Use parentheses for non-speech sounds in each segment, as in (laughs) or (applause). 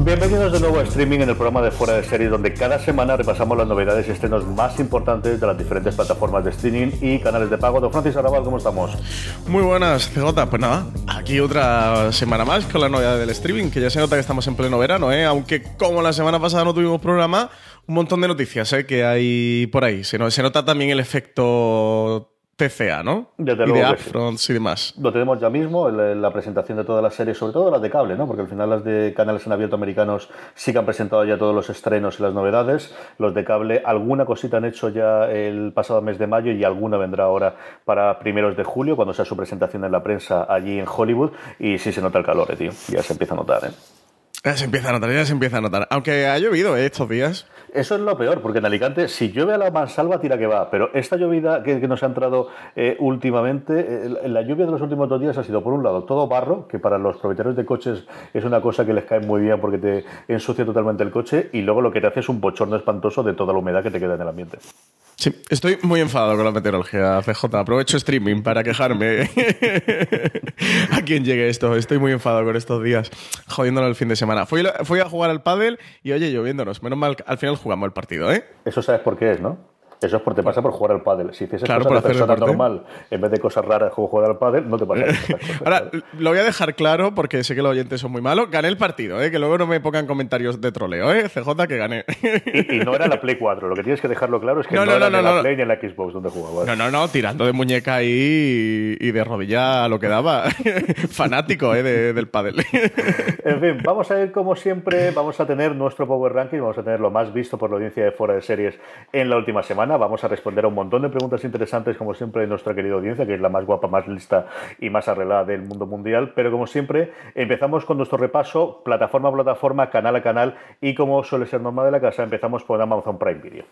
Bienvenidos de nuevo a streaming en el programa de Fuera de Series, donde cada semana repasamos las novedades y estrenos más importantes de las diferentes plataformas de streaming y canales de pago. Don Francis Arrabal, ¿cómo estamos? Muy buenas, CJ. Pues nada, aquí otra semana más con la novedad del streaming, que ya se nota que estamos en pleno verano, ¿eh? Aunque como la semana pasada no tuvimos programa, un montón de noticias ¿eh? que hay por ahí. Se, se nota también el efecto TCA, ¿no? Desde y luego de que sí. upfronts y demás. Lo tenemos ya mismo, la presentación de todas las series, sobre todo las de cable, ¿no? Porque al final las de canales en abierto americanos sí que han presentado ya todos los estrenos y las novedades. Los de cable, alguna cosita han hecho ya el pasado mes de mayo y alguna vendrá ahora para primeros de julio, cuando sea su presentación en la prensa allí en Hollywood. Y sí se nota el calor, eh, tío. Ya se empieza a notar, ¿eh? Ya se empieza a notar, ya se empieza a notar. Aunque ha llovido ¿eh? estos días. Eso es lo peor, porque en Alicante, si llueve a la mansalva, tira que va. Pero esta llovida que, que nos ha entrado eh, últimamente, eh, la lluvia de los últimos dos días ha sido, por un lado, todo barro, que para los propietarios de coches es una cosa que les cae muy bien porque te ensucia totalmente el coche, y luego lo que te hace es un bochorno espantoso de toda la humedad que te queda en el ambiente. Sí, estoy muy enfadado con la meteorología, CJ. Aprovecho streaming para quejarme (laughs) a quien llegue esto. Estoy muy enfadado con estos días, jodiéndolo el fin de semana. Fui, fui a jugar al pádel y, oye, lloviéndonos. Menos mal, al final jugamos el partido, ¿eh? Eso sabes por qué es, ¿no? Eso es porque te pasa por jugar al pádel. Si hicieses Claro, cosas por de persona normal, en vez de cosas raras como jugar al pádel, no te pasa (laughs) Ahora, lo voy a dejar claro porque sé que los oyentes son muy malos. Gané el partido, ¿eh? Que luego no me pongan comentarios de troleo, ¿eh? CJ que gané. y, y no era la Play 4. Lo que tienes que dejarlo claro es que no, No, no, era no, la. Play ni en la Xbox donde jugabas. No, no, no, tirando de muñeca ahí y, y de rodilla a lo que daba. (laughs) Fanático, ¿eh? de- del pádel. En fin, vamos a ir como siempre, vamos a tener nuestro Power Ranking, vamos a tener lo más visto por la audiencia de fuera de series en la última semana, vamos a responder a un montón de preguntas interesantes como siempre de nuestra querida audiencia, que es la más guapa, más lista y más arreglada del mundo mundial, pero como siempre empezamos con nuestro repaso plataforma a plataforma, canal a canal y como suele ser normal de la casa, empezamos por Amazon Prime Video.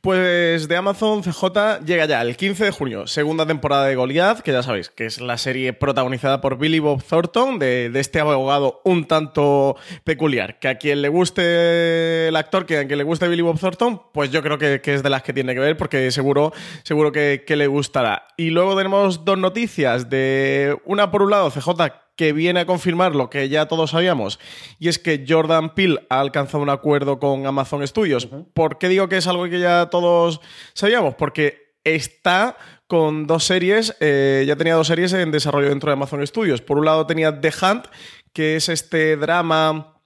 Pues de Amazon CJ llega ya el 15 de junio, segunda temporada de Goliath, que ya sabéis que es la serie protagonizada por Billy Bob Thornton, de, este abogado un tanto peculiar. Que a quien le guste el actor, que a quien le guste Billy Bob Thornton, pues yo creo que es de las que tiene que ver, porque seguro, seguro que, que le gustará. Y luego tenemos dos noticias de una por un lado, CJ que viene a confirmar lo que ya todos sabíamos, y es que Jordan Peele ha alcanzado un acuerdo con Amazon Studios. ¿Por qué digo que es algo que ya todos sabíamos? Porque está con dos series, eh, ya tenía dos series en desarrollo dentro de Amazon Studios. Por un lado tenía The Hunt, que es este drama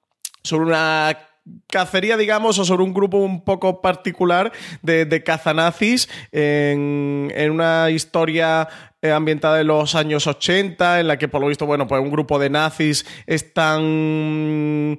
sobre una cacería, digamos, o sobre un grupo un poco particular de, cazanazis en, en una historia ambientada en los años 80, en la que por lo visto, bueno, pues un grupo de nazis están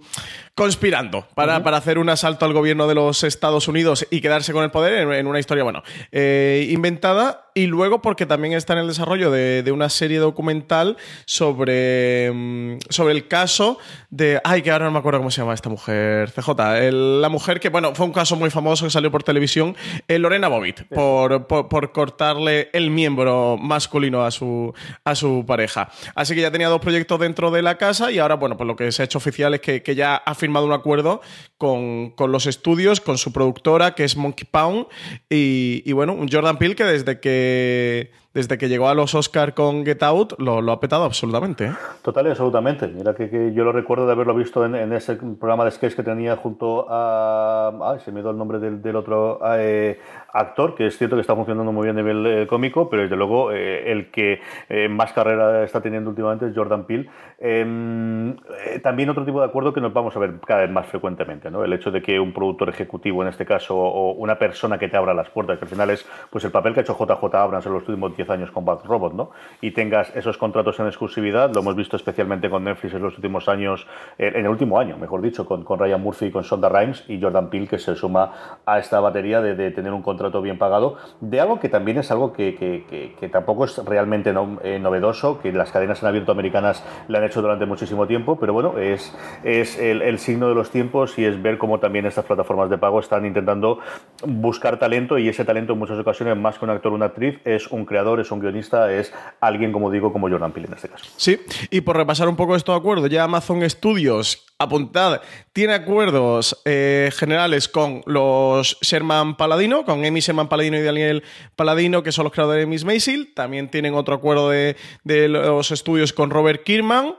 conspirando para, para hacer un asalto al gobierno de los Estados Unidos y quedarse con el poder en, en una historia, bueno, eh, inventada. Y luego porque también está en el desarrollo de, de una serie documental sobre, mm, sobre el caso de... Ay, que ahora no me acuerdo cómo se llama esta mujer, CJ. el- la mujer que, bueno, fue un caso muy famoso que salió por televisión, eh, Lorena Bobbitt, por, por, por cortarle el miembro masculino a su, a su pareja. Así que ya tenía dos proyectos dentro de la casa y ahora, bueno, pues lo que se ha hecho oficial es que, que ya ha firmado un acuerdo con, con los estudios, con su productora, que es Monkey Pound, y, y bueno, un Jordan Peele que desde que desde que llegó a los Oscar con Get Out, lo, ha petado absolutamente. ¿eh? Total y absolutamente. Mira que, yo lo recuerdo de haberlo visto en, ese programa de sketch que tenía junto a... Ay, se me dio el nombre del, otro eh, actor, que es cierto que está funcionando muy bien a nivel eh, cómico, pero desde luego el que más carrera está teniendo últimamente es Jordan Peele. Em, también otro tipo de acuerdo que nos vamos a ver cada vez más frecuentemente, ¿no? El hecho de que un productor ejecutivo, en este caso, o una persona que te abra las puertas, que al final es pues el papel que ha hecho JJ Abrams en los últimos 10 años con Bad Robot, ¿no? Y tengas esos contratos en exclusividad, lo hemos visto especialmente con Netflix en los últimos años, eh, en el último año, mejor dicho, con, Ryan Murphy y con Sonda Rhimes y Jordan Peele, que se suma a esta batería de, tener un contrato bien pagado, de algo que también es algo que, tampoco es realmente eh, novedoso, que las cadenas en abierto americanas le han hecho durante muchísimo tiempo, pero bueno, es, el signo de los tiempos y es ver cómo también estas plataformas de pago están intentando buscar talento y ese talento en muchas ocasiones, más que un actor o una actriz, es un creador, es un guionista, es alguien, como digo, como Jordan Peele en este caso. Sí, y por repasar un poco estos acuerdos, ya Amazon Studios, apuntad, tiene acuerdos eh, generales con los Sherman Paladino, con Amy Sherman Paladino y Daniel Paladino, que son los creadores de Miss Maisel. También tienen otro acuerdo de, de los estudios con Robert Kirkman.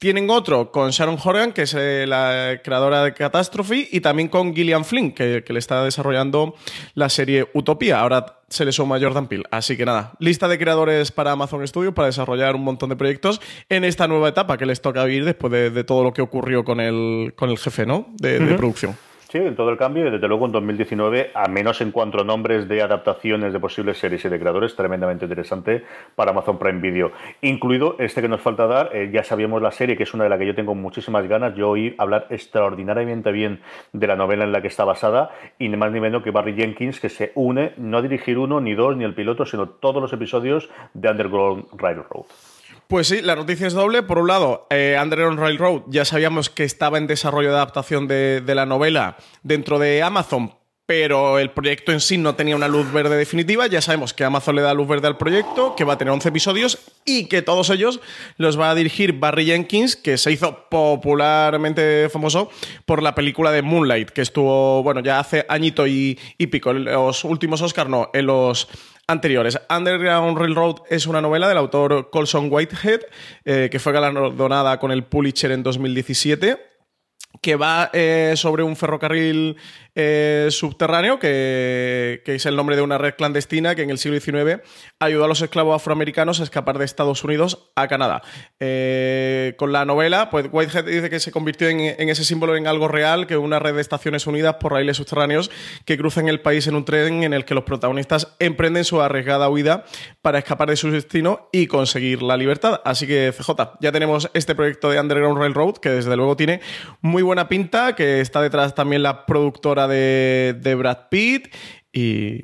Tienen otro con Sharon Horgan, que es eh, la creadora de Catastrophe, y también con Gillian Flynn, que, le está desarrollando la serie Utopía. Ahora se le suma Jordan Peele. Así que nada, lista de creadores para Amazon Studios para desarrollar un montón de proyectos en esta nueva etapa que les toca vivir después de, todo lo que ocurrió con el, con el jefe ¿no? de, de producción. Sí, en todo el cambio y desde luego en 2019, a menos en cuanto a nombres de adaptaciones de posibles series y de creadores, tremendamente interesante para Amazon Prime Video. Incluido este que nos falta dar, eh, ya sabíamos la serie, que es una de la que yo tengo muchísimas ganas. Yo oí hablar extraordinariamente bien de la novela en la que está basada y ni más ni menos que Barry Jenkins, que se une no a dirigir uno, ni dos, ni el piloto, sino todos los episodios de Underground Railroad. Pues sí, la noticia es doble. Por un lado, eh, Underground Railroad ya sabíamos que estaba en desarrollo de adaptación de, la novela dentro de Amazon, pero el proyecto en sí no tenía una luz verde definitiva. Ya sabemos que Amazon le da luz verde al proyecto, que va a tener 11 episodios y que todos ellos los va a dirigir Barry Jenkins, que se hizo popularmente famoso por la película de Moonlight, que estuvo, bueno, ya hace añito y, y pico. Los últimos Oscars no, en los anteriores. Underground Railroad es una novela del autor Colson Whitehead, eh, que fue galardonada con el Pulitzer en 2017 que va eh, sobre un ferrocarril eh, subterráneo, que, es el nombre de una red clandestina que en el siglo XIX ayudó a los esclavos afroamericanos a escapar de Estados Unidos a Canadá. Eh, con la novela, pues Whitehead dice que se convirtió en, ese símbolo en algo real, que una red de estaciones unidas por raíles subterráneos que cruzan el país en un tren en el que los protagonistas emprenden su arriesgada huida para escapar de su destino y conseguir la libertad. Así que, CJ, ya tenemos este proyecto de Underground Railroad, que desde luego tiene muy buena pinta, que está detrás también la productora de, Brad Pitt y,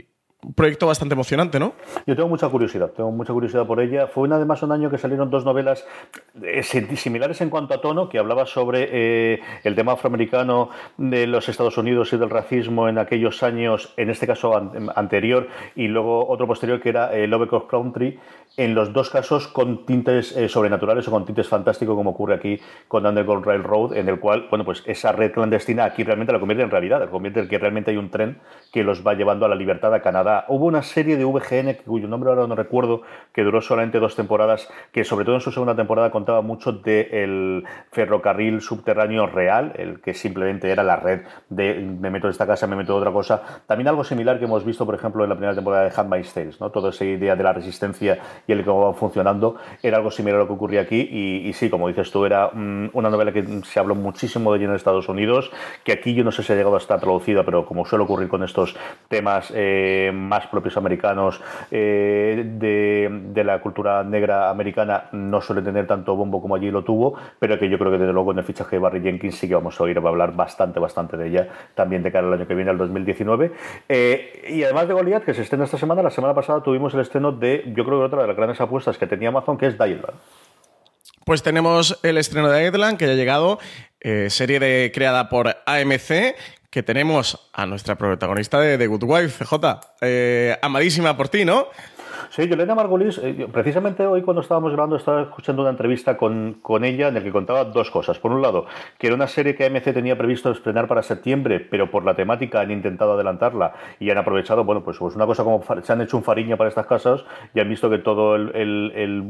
un proyecto bastante emocionante, ¿no? Yo tengo mucha curiosidad, tengo mucha curiosidad por ella. Fue una, además un año que salieron dos novelas eh, similares en cuanto a tono, que hablaba sobre eh, el tema afroamericano de los Estados Unidos y del racismo en aquellos años, en este caso anterior, y luego otro posterior que era eh, Lovecraft Country, en los dos casos con tintes sobrenaturales o con tintes fantásticos, como ocurre aquí con Underground Railroad, en el cual, bueno, pues esa red clandestina aquí realmente la convierte en realidad, la convierte en que realmente hay un tren que los va llevando a la libertad a Canadá Hubo una serie de VGN, cuyo nombre ahora no recuerdo, que duró solamente dos temporadas, que sobre todo en su segunda temporada contaba mucho del ferrocarril subterráneo real, el que simplemente era la red de me meto de esta casa, me meto de otra cosa. También algo similar que hemos visto, por ejemplo, en la primera temporada de Handmaid's Tales, ¿no? Toda esa idea de la resistencia y el cómo va funcionando era algo similar a lo que ocurría aquí. Y, sí, como dices tú, era mm, una novela que se habló muchísimo de ella en Estados Unidos, que aquí yo no sé si ha llegado a estar traducida, pero como suele ocurrir con estos temas eh, más propios americanos eh, de, la cultura negra americana no suele tener tanto bombo como allí lo tuvo, pero que yo creo que desde luego en el fichaje de Barry Jenkins sí que vamos a oír, va a hablar bastante, bastante de ella también de cara al año que viene, al 2019. Eh, y además de Goliath, que se estrena esta semana, la semana pasada tuvimos el estreno de, yo creo que otra de grandes apuestas que tenía Amazon, que es Dialland. Pues tenemos el estreno de Dialland, que ya ha llegado, eh, serie de, creada por AMC, que tenemos a nuestra protagonista de The Good Wife, CJ, eh, amadísima por ti, ¿no? Sí, Yolena Margulis, eh, precisamente hoy cuando estábamos grabando estaba escuchando una entrevista con, con ella en la que contaba dos cosas. Por un lado, que era una serie que AMC tenía previsto estrenar para septiembre, pero por la temática han intentado adelantarla y han aprovechado, bueno, pues, pues una cosa como se han hecho un fariña para estas casas y han visto que todo el, el, el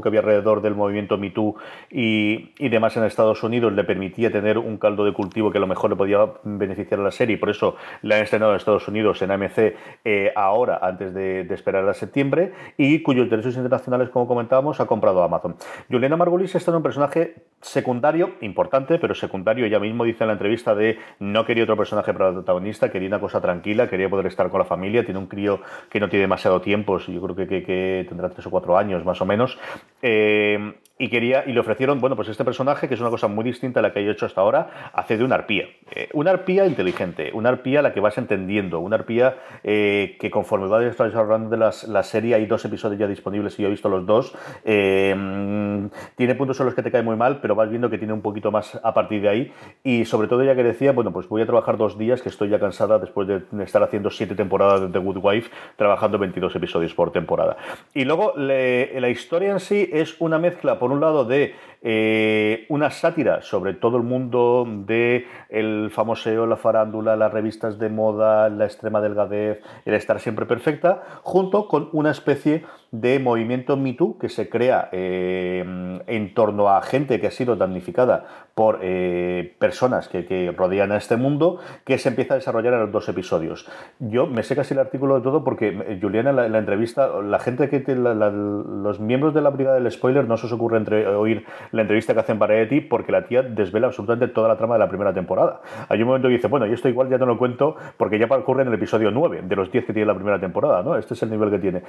que había alrededor del movimiento MeToo y, y demás en Estados Unidos le permitía tener un caldo de cultivo que a lo mejor le podía beneficiar a la serie y por eso la han estrenado en Estados Unidos en AMC eh, ahora, antes de, esperar a septiembre, y cuyos derechos internacionales, como comentábamos, ha comprado Amazon. Juliana Margulis está en un personaje secundario, importante, pero secundario. Ella mismo dice en la entrevista de no quería otro personaje para el protagonista, quería una cosa tranquila, quería poder estar con la familia, tiene un crío que no tiene demasiado tiempo, yo creo que, tendrá tres o cuatro años más o menos. Eh, y quería y le ofrecieron bueno pues este personaje que es una cosa muy distinta a la que he hecho hasta ahora hace de una arpía. Eh, una arpía inteligente una arpía a la que vas entendiendo una arpía eh, que conforme va desarrollando de las, la serie hay dos episodios ya disponibles y yo he visto los dos. Eh, tiene puntos en los que te cae muy mal pero vas viendo que tiene un poquito más a partir de ahí. Y sobre todo ya que decía bueno pues voy a trabajar dos días que estoy ya cansada después de estar haciendo siete temporadas de The Good Wife trabajando 22 episodios por temporada. Y luego le, la historia en sí es una mezcla por un lado de eh, una sátira sobre todo el mundo de el famoseo, la farándula, las revistas de moda, la extrema delgadez, el estar siempre perfecta, junto con una especie de movimiento Me Too que se crea eh, en torno a gente que ha sido damnificada por eh, personas que, que, rodean a este mundo, que se empieza a desarrollar en los dos episodios. Yo me sé casi el artículo de todo porque eh, Juliana en la, en la entrevista, la gente que los miembros de la brigada del spoiler no se os ocurre oír la entrevista que hacen Variety porque la tía desvela absolutamente toda la trama de la primera temporada. Hay un momento que dice, bueno, y esto igual ya no lo cuento porque ya ocurre en el episodio 9 de los 10 que tiene la primera temporada, ¿no? Este es el nivel que tiene.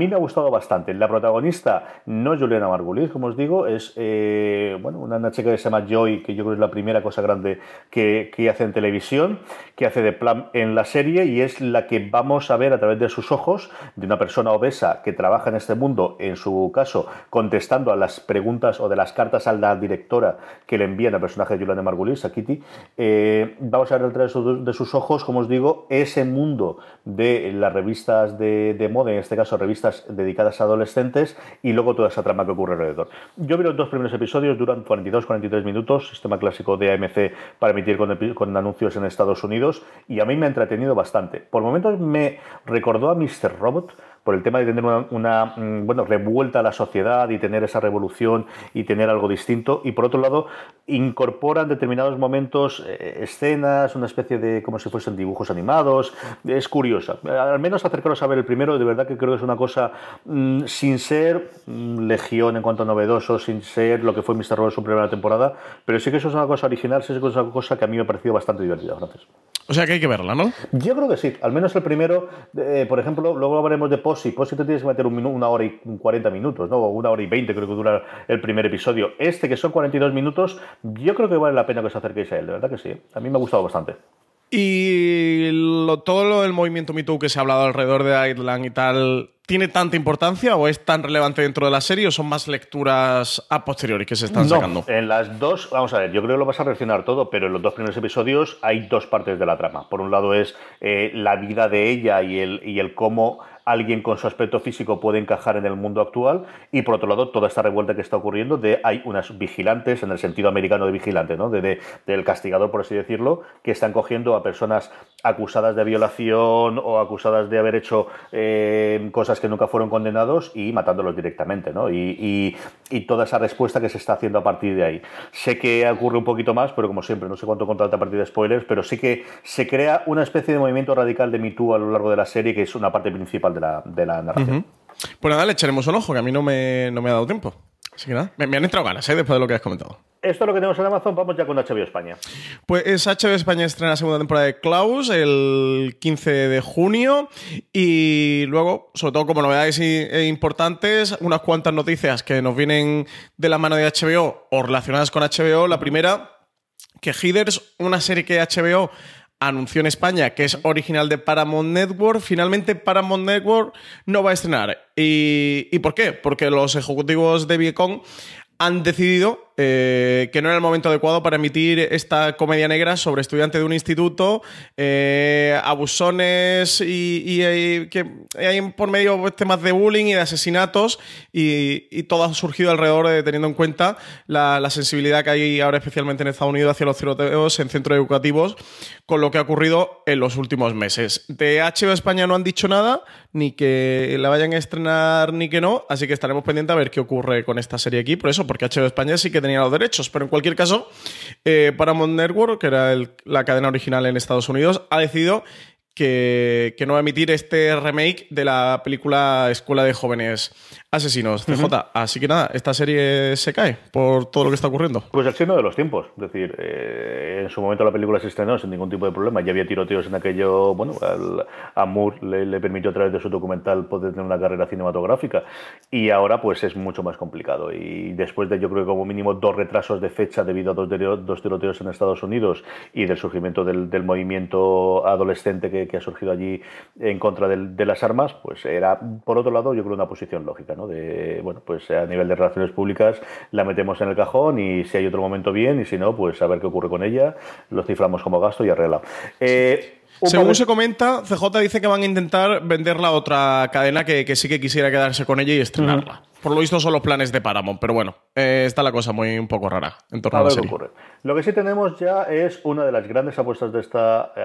Mí me ha gustado bastante. La protagonista no es Juliana Margulis, como os digo, es eh, bueno, una chica que se llama Joy, que yo creo que es la primera cosa grande que, que, hace en televisión, que hace de plan en la serie y es la que vamos a ver a través de sus ojos de una persona obesa que trabaja en este mundo, en su caso, contestando a las preguntas o de las cartas a la directora que le envían al personaje de Juliana Margulis, a Kitty. Eh, vamos a ver a través de sus ojos, como os digo, ese mundo de las revistas de, de moda, en este caso revistas dedicadas a adolescentes, y luego toda esa trama que ocurre alrededor. Yo vi los dos primeros episodios, duran 42-43 minutos, sistema clásico de AMC para emitir con, con, anuncios en Estados Unidos, y a mí me ha entretenido bastante. Por momentos me recordó a Mr. Robot, por el tema de tener una, una, bueno, revuelta a la sociedad y tener esa revolución y tener algo distinto. Y por otro lado, incorporan determinados momentos, eh, escenas, una especie de como si fuesen dibujos animados. Es curiosa. Al menos acercaros a ver el primero, de verdad que creo que es una cosa mmm, sin ser mmm, legión en cuanto a novedoso, sin ser lo que fue Mr. Robot su primera temporada, pero sí que eso es una cosa original, sí que es una cosa que a mí me ha parecido bastante divertida. Gracias. O sea que hay que verla, ¿no? Yo creo que sí. Al menos el primero, eh, por ejemplo, luego hablaremos de Posi. Posi te tienes que meter un una hora y 40 minutos, ¿no? O una hora y 20 creo que dura el primer episodio. Este, que son 42 minutos, yo creo que vale la pena que os acerquéis a él, de verdad que sí. A mí me ha gustado bastante. Y lo, todo lo del movimiento MeToo que se ha hablado alrededor de Island y tal, ¿tiene tanta importancia o es tan relevante dentro de la serie o son más lecturas a posteriori que se están no, sacando? En las dos, vamos a ver, yo creo que lo vas a reaccionar todo, pero en los dos primeros episodios hay dos partes de la trama. Por un lado es eh, la vida de ella y el, y el cómo alguien con su aspecto físico puede encajar en el mundo actual. Y por otro lado toda esta revuelta que está ocurriendo de hay unas vigilantes en el sentido americano de vigilante no de, de, del castigador por así decirlo que están cogiendo a personas acusadas de violación o acusadas de haber hecho eh, cosas que nunca fueron condenados y matándolos directamente no y, toda esa respuesta que se está haciendo a partir de ahí. Sé que ocurre un poquito más pero como siempre no sé cuánto contar a partir de spoilers pero sí que se crea una especie de movimiento radical de Me Too a lo largo de la serie que es una parte principal de la, de la narración. Uh -huh. Pues nada, le echaremos un ojo, que a mí no me, no me ha dado tiempo. Así que nada, me, me han entrado ganas, ¿eh? Después de lo que has comentado. Esto es lo que tenemos en Amazon, vamos ya con HBO España. Pues HBO España estrena la segunda temporada de Klaus el 15 de junio y luego, sobre todo como novedades importantes, unas cuantas noticias que nos vienen de la mano de HBO o relacionadas con HBO. La primera, que Heathers, una serie que HBO anunció en España que es original de Paramount Network. Finalmente Paramount Network no va a estrenar. ¿Y, ¿y por qué? Porque los ejecutivos de Viacom han decidido eh, que no era el momento adecuado para emitir esta comedia negra sobre estudiantes de un instituto, eh, abusones y, que hay por medio pues, temas de bullying y de asesinatos y, todo ha surgido alrededor de teniendo en cuenta la, sensibilidad que hay ahora especialmente en Estados Unidos hacia los tiroteos en centros educativos con lo que ha ocurrido en los últimos meses. De HBO España no han dicho nada, ni que la vayan a estrenar ni que no, así que estaremos pendientes a ver qué ocurre con esta serie aquí, por eso, porque HBO España sí que tenía los derechos, pero en cualquier caso, eh, Paramount Network, que era la cadena original en Estados Unidos, ha decidido que, que, no va a emitir este remake de la película Escuela de Jóvenes Asesinos, CJ. Así que nada, esta serie se cae por todo lo que está ocurriendo. Pues el signo de los tiempos. Es decir, eh, en su momento la película se estrenó sin ningún tipo de problema. Ya había tiroteos en aquello. Bueno, a Moore le, permitió a través de su documental poder tener una carrera cinematográfica. Y ahora, pues es mucho más complicado. Y después de, yo creo que como mínimo dos retrasos de fecha debido a dos, dos tiroteos en Estados Unidos y del surgimiento del, movimiento adolescente que, ha surgido allí en contra de las armas, pues era, por otro lado, yo creo una posición lógica. De, bueno, pues a nivel de relaciones públicas la metemos en el cajón y si hay otro momento bien y si no, pues a ver qué ocurre con ella, lo ciframos como gasto y arreglado. Eh, según se comenta, CJ dice que van a intentar venderla a otra cadena que, sí que quisiera quedarse con ella y estrenarla. Por lo visto son los planes de Paramount, pero bueno, eh, está la cosa muy un poco rara en torno a, la serie. Lo que sí tenemos ya es una de las grandes apuestas de este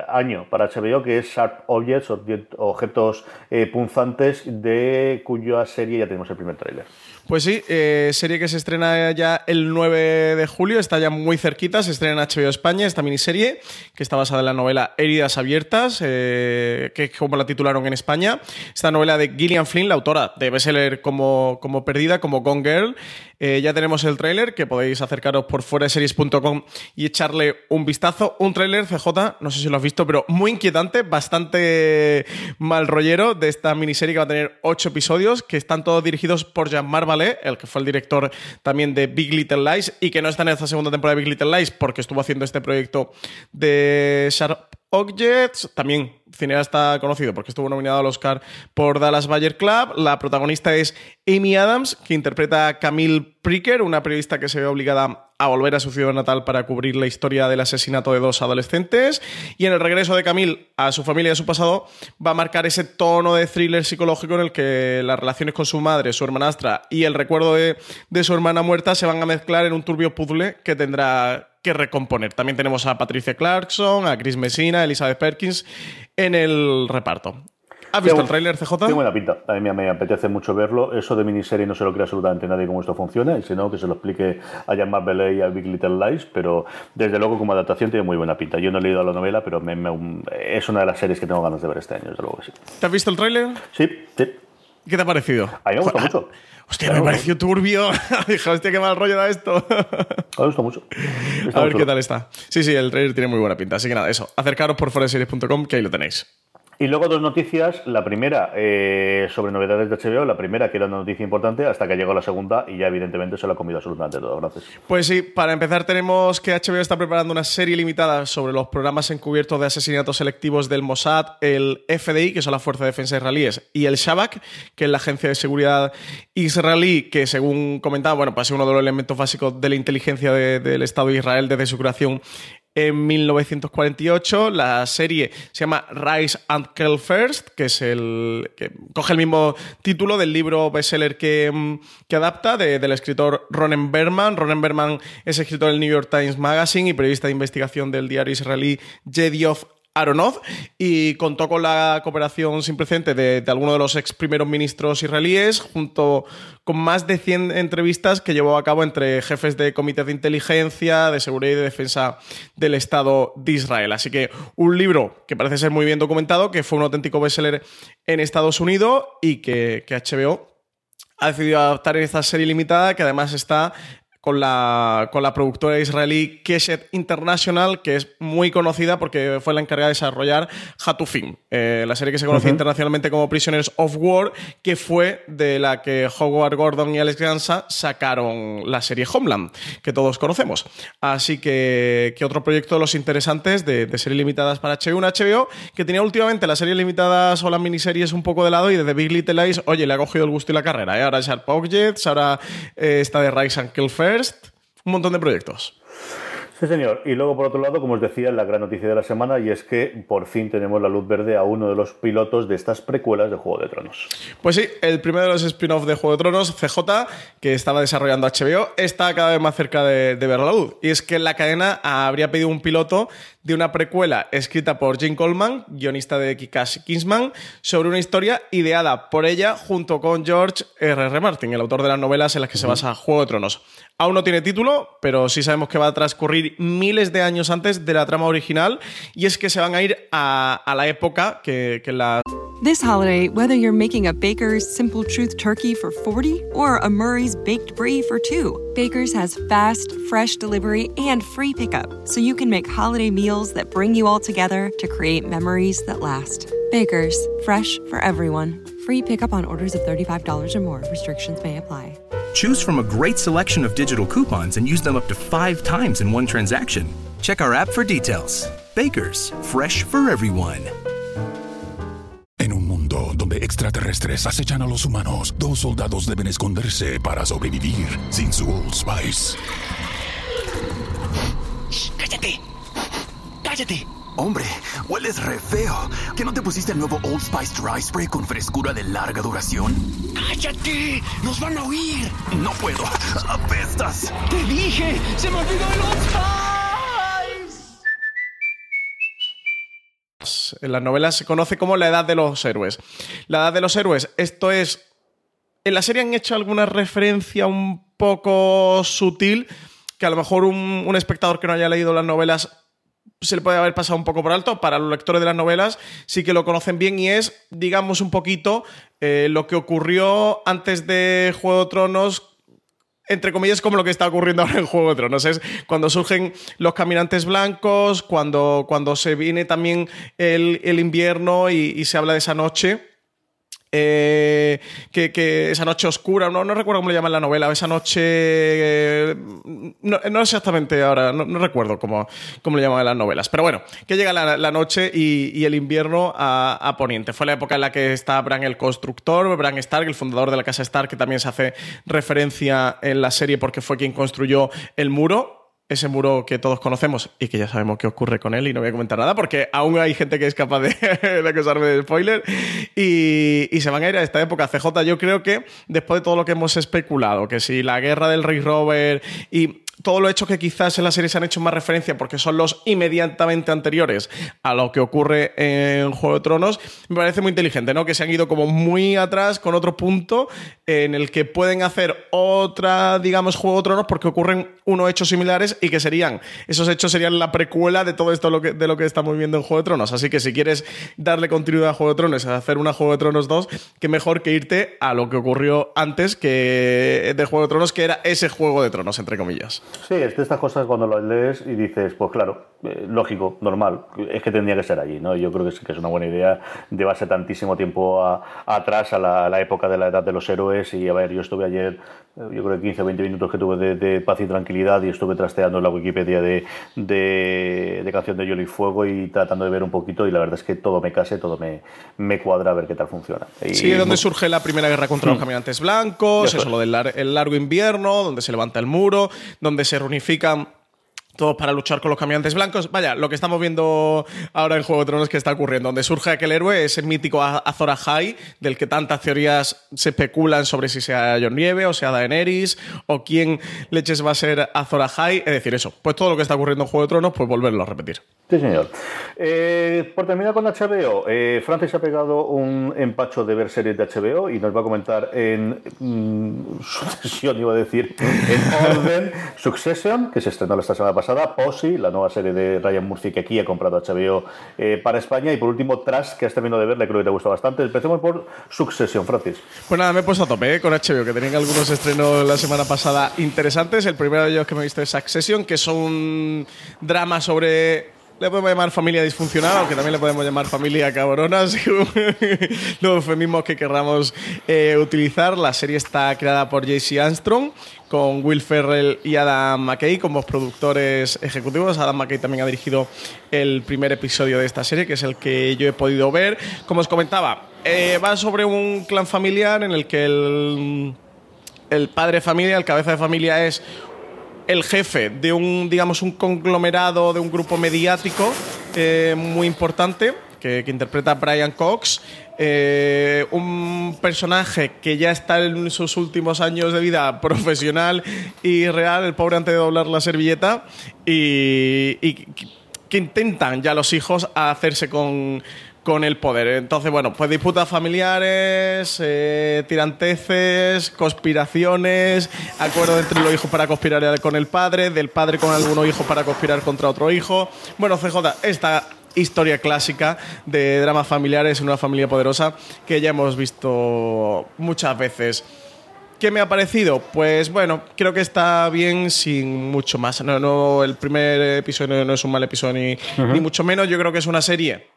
año para HBO, que es Sharp Objects, objetos eh, punzantes, de cuya serie ya tenemos el primer tráiler. Pues sí, serie que se estrena ya el 9 de julio, está ya muy cerquita, se estrena en HBO España, esta miniserie, que está basada en la novela Heridas Abiertas, que es como la titularon en España. Esta novela de Gillian Flynn, la autora de bestseller como, como Perdida, como Gone Girl. Eh, ya tenemos el tráiler que podéis acercaros por fueraseries.com y echarle un vistazo. Un tráiler CJ, no sé si lo has visto, pero muy inquietante, bastante mal rollero de esta miniserie que va a tener ocho episodios, que están todos dirigidos por Jean-Marc Vallée, el que fue el director también de Big Little Lies y que no está en esta segunda temporada de Big Little Lies porque estuvo haciendo este proyecto de Sharp Objects, también cineasta conocido porque estuvo nominado al Oscar por Dallas Bayer Club. La protagonista es Amy Adams, que interpreta a Camille Pricker, una periodista que se ve obligada a volver a su ciudad natal para cubrir la historia del asesinato de dos adolescentes. Y en el regreso de Camille a su familia y a su pasado, va a marcar ese tono de thriller psicológico en el que las relaciones con su madre, su hermanastra y el recuerdo de, de su hermana muerta se van a mezclar en un turbio puzzle que tendrá que recomponer. También tenemos a Patricia Clarkson, a Chris Messina, a Elizabeth Perkins en el reparto. ¿Has visto el tráiler, CJ? Tiene buena pinta. A mí me apetece mucho verlo. Eso de miniserie no se lo cree absolutamente nadie cómo esto funciona. Y si no, que se lo explique a Jean-Marc y a Big Little Lies. Pero desde luego, como adaptación, tiene muy buena pinta. Yo no he leído la novela, pero es una de las series que tengo ganas de ver este año, desde luego sí. ¿Te has visto el tráiler? Sí, sí. ¿Qué te ha parecido? A mí me gusta mucho. Hostia, me pareció turbio. (laughs) Dije, hostia, qué mal rollo da esto. Me gusta mucho. a ver qué tal está. Sí, sí, el trailer tiene muy buena pinta. Así que nada, eso. Acercaros por foreseries.com que ahí lo tenéis. Y luego dos noticias. La primera eh, sobre novedades de HBO. La primera, que era una noticia importante, hasta que llegó la segunda y ya evidentemente se la ha comido absolutamente todo. Gracias. Pues sí, para empezar tenemos que HBO está preparando una serie limitada sobre los programas encubiertos de asesinatos selectivos del Mossad, el FDI, que son las Fuerzas de Defensa israelíes, y el Shabak, que es la Agencia de Seguridad israelí, que según comentaba, bueno, pues es uno de los elementos básicos de la inteligencia del Estado de Israel desde su creación en 1948. La serie se llama Rise and Kill First, que es el. que coge el mismo título del libro bestseller que, mm, que adapta del escritor Ronen Berman. Ronen Berman es escritor del New York Times Magazine y periodista de investigación del diario israelí Jedioth Aronoth y contó con la cooperación sin precedente de, algunos de los ex primeros ministros israelíes, junto con más de 100 entrevistas que llevó a cabo entre jefes de comités de inteligencia, de seguridad y de defensa del Estado de Israel. Así que un libro que parece ser muy bien documentado, que fue un auténtico bestseller en Estados Unidos y que, HBO ha decidido adaptar en esta serie limitada, que además está con la, con la productora israelí Keshet International, que es muy conocida porque fue la encargada de desarrollar Hatufim, eh, la serie que se conoce internacionalmente como Prisoners of War, que fue de la que Howard Gordon y Alex Gansa sacaron la serie Homeland, que todos conocemos. Así que, que otro proyecto de los interesantes de, de series limitadas para HBO, una HBO que tenía últimamente las series limitadas o las miniseries un poco de lado y desde Big Little Lies, oye, le ha cogido el gusto y la carrera. ¿eh? Ahora es Sharp Objects, ahora eh, está de Rise and Kill Fair un montón de proyectos. Sí, señor. Y luego, por otro lado, como os decía, la gran noticia de la semana y es que por fin tenemos la luz verde a uno de los pilotos de estas precuelas de Juego de Tronos. Pues sí, el primero de los spin-off de Juego de Tronos, CJ, que estaba desarrollando HBO, está cada vez más cerca de, ver la luz. Y es que la cadena habría pedido un piloto de una precuela escrita por Jim Coleman, guionista de Kikas Kingsman, sobre una historia ideada por ella junto con George R. R. Martin, el autor de las novelas en las que se basa Juego de Tronos. Aún no tiene título, pero sí sabemos que va a transcurrir miles de años antes de la trama original y es que se van a ir a, a la época que, que la... This holiday, whether you're making a Baker's Simple Truth turkey for 40 or a Murray's Baked Brie for 2, Baker's has fast, fresh delivery and free pickup, so you can make holiday meals that bring you all together to create memories that last. Baker's, fresh for everyone. Free pickup on orders of $35 or more. Restrictions may apply. Choose from a great selection of digital coupons and use them up to five times in one transaction. Check our app for details. Bakers, fresh for everyone. En un mundo donde extraterrestres acechan a los humanos, dos soldados deben esconderse para sobrevivir sin su Old Spice. ¡Cállate! Hombre, hueles re feo. ¿Que no te pusiste el nuevo Old Spice Dry Spray con frescura de larga duración? ¡Cállate! ¡Nos van a oír! No puedo. ¡Apestas! ¡Te dije! ¡Se me olvidó el Old Spice! En las novelas se conoce como la edad de los héroes. La edad de los héroes, esto es. En la serie han hecho alguna referencia un poco sutil que a lo mejor un, un espectador que no haya leído las novelas se le puede haber pasado un poco por alto. Para los lectores de las novelas sí que lo conocen bien y es, digamos, un poquito eh, lo que ocurrió antes de Juego de Tronos entre comillas, como lo que está ocurriendo ahora en Juego de Tronos. Es cuando surgen los caminantes blancos, cuando, cuando se viene también el, el invierno y, y, se habla de esa noche. Eh, que, esa noche oscura, no, no recuerdo cómo le llaman la novela, esa noche. Eh, no, exactamente ahora, no, recuerdo cómo, cómo le llaman las novelas, pero bueno, que llega la, noche y, el invierno a, Poniente. Fue la época en la que está Bran el constructor, Bran Stark, el fundador de la casa Stark, que también se hace referencia en la serie porque fue quien construyó el muro ese muro que todos conocemos y que ya sabemos qué ocurre con él y no voy a comentar nada porque aún hay gente que es capaz de, (laughs) acusarme de spoiler y, y, se van a ir a esta época. CJ, yo creo que después de todo lo que hemos especulado, que si la guerra del rey Robert y todo lo hecho que quizás en la serie se han hecho más referencia porque son los inmediatamente anteriores a lo que ocurre en Juego de Tronos, me parece muy inteligente, ¿no? Que se han ido como muy atrás con otro punto en el que pueden hacer otra, digamos, Juego de Tronos porque ocurren unos hechos similares y que serían, esos hechos serían la precuela de todo esto de lo que estamos viendo en Juego de Tronos. Así que si quieres darle continuidad a Juego de Tronos, hacer una Juego de Tronos 2, qué mejor que irte a lo que ocurrió antes que de Juego de Tronos, que era ese Juego de Tronos, entre comillas. Sí, es de estas cosas cuando lo lees y dices, pues claro, eh, lógico, normal, es que tendría que ser allí, ¿no? Yo creo que, sí, que es una buena idea llevarse tantísimo tiempo atrás a la, época de la edad de los héroes y a ver, yo estuve ayer, eh, yo creo que 15 o 20 minutos que tuve de, paz y tranquilidad y estuve trasteando en la Wikipedia de, de, canción de Hielo y Fuego y tratando de ver un poquito y la verdad es que todo me case, todo me, me cuadra a ver qué tal funciona. sí, y, donde surge la primera guerra contra los mm. caminantes blancos, eso, lo del el largo invierno, donde se levanta el muro, donde se reunifican todos para luchar con los caminantes blancos. Vaya, lo que estamos viendo ahora en Juego de Tronos que está ocurriendo, donde surge aquel héroe, ese mítico Azor Ahai, del que tantas teorías se especulan sobre si sea Jon Nieve o sea Daenerys, o quién leches va a ser Azor Ahai. Es decir, eso, pues todo lo que está ocurriendo en Juego de Tronos, pues volverlo a repetir. Sí, señor. Eh, por terminar con HBO, eh, Francis ha pegado un empacho de ver series de HBO y nos va a comentar en mm, (laughs) sucesión, iba a decir, en (laughs) orden, Succession, que se estrenó esta semana pasada, Posse, la nueva serie de Ryan Murphy que aquí ha comprado HBO eh, para España, y por último, Trash, que has terminado de verle, creo que te gusta bastante. Empecemos por Succession, Francis. Pues nada, me he puesto a tope con HBO, que tenían algunos estrenos la semana pasada interesantes. El primero de ellos que me he visto es Succession, que es un drama sobre le podemos llamar familia disfuncional, aunque también le podemos llamar familia cabrona, (laughs) según los eufemismos que querramos eh, utilizar. La serie está creada por JC Armstrong, con Will Ferrell y Adam McKay como productores ejecutivos. Adam McKay también ha dirigido el primer episodio de esta serie, que es el que yo he podido ver. Como os comentaba, eh, va sobre un clan familiar en el que el, el padre de familia, el cabeza de familia es el jefe de un, digamos, un conglomerado, de un grupo mediático eh, muy importante, que, interpreta Brian Cox. Eh, un personaje que ya está en sus últimos años de vida (laughs) profesional y real, el pobre antes de doblar la servilleta, y, y que intentan ya los hijos hacerse con, con el poder. Entonces, bueno, pues disputas familiares, eh, tiranteces, conspiraciones, acuerdo entre los hijos para conspirar con el padre, del padre con algunos hijos para conspirar contra otro hijo. Bueno, CJ, esta historia clásica de dramas familiares en una familia poderosa que ya hemos visto muchas veces. ¿Qué me ha parecido? Pues bueno, creo que está bien sin mucho más. No, no el primer episodio no es un mal episodio ni, ni mucho menos. Yo creo que es una serie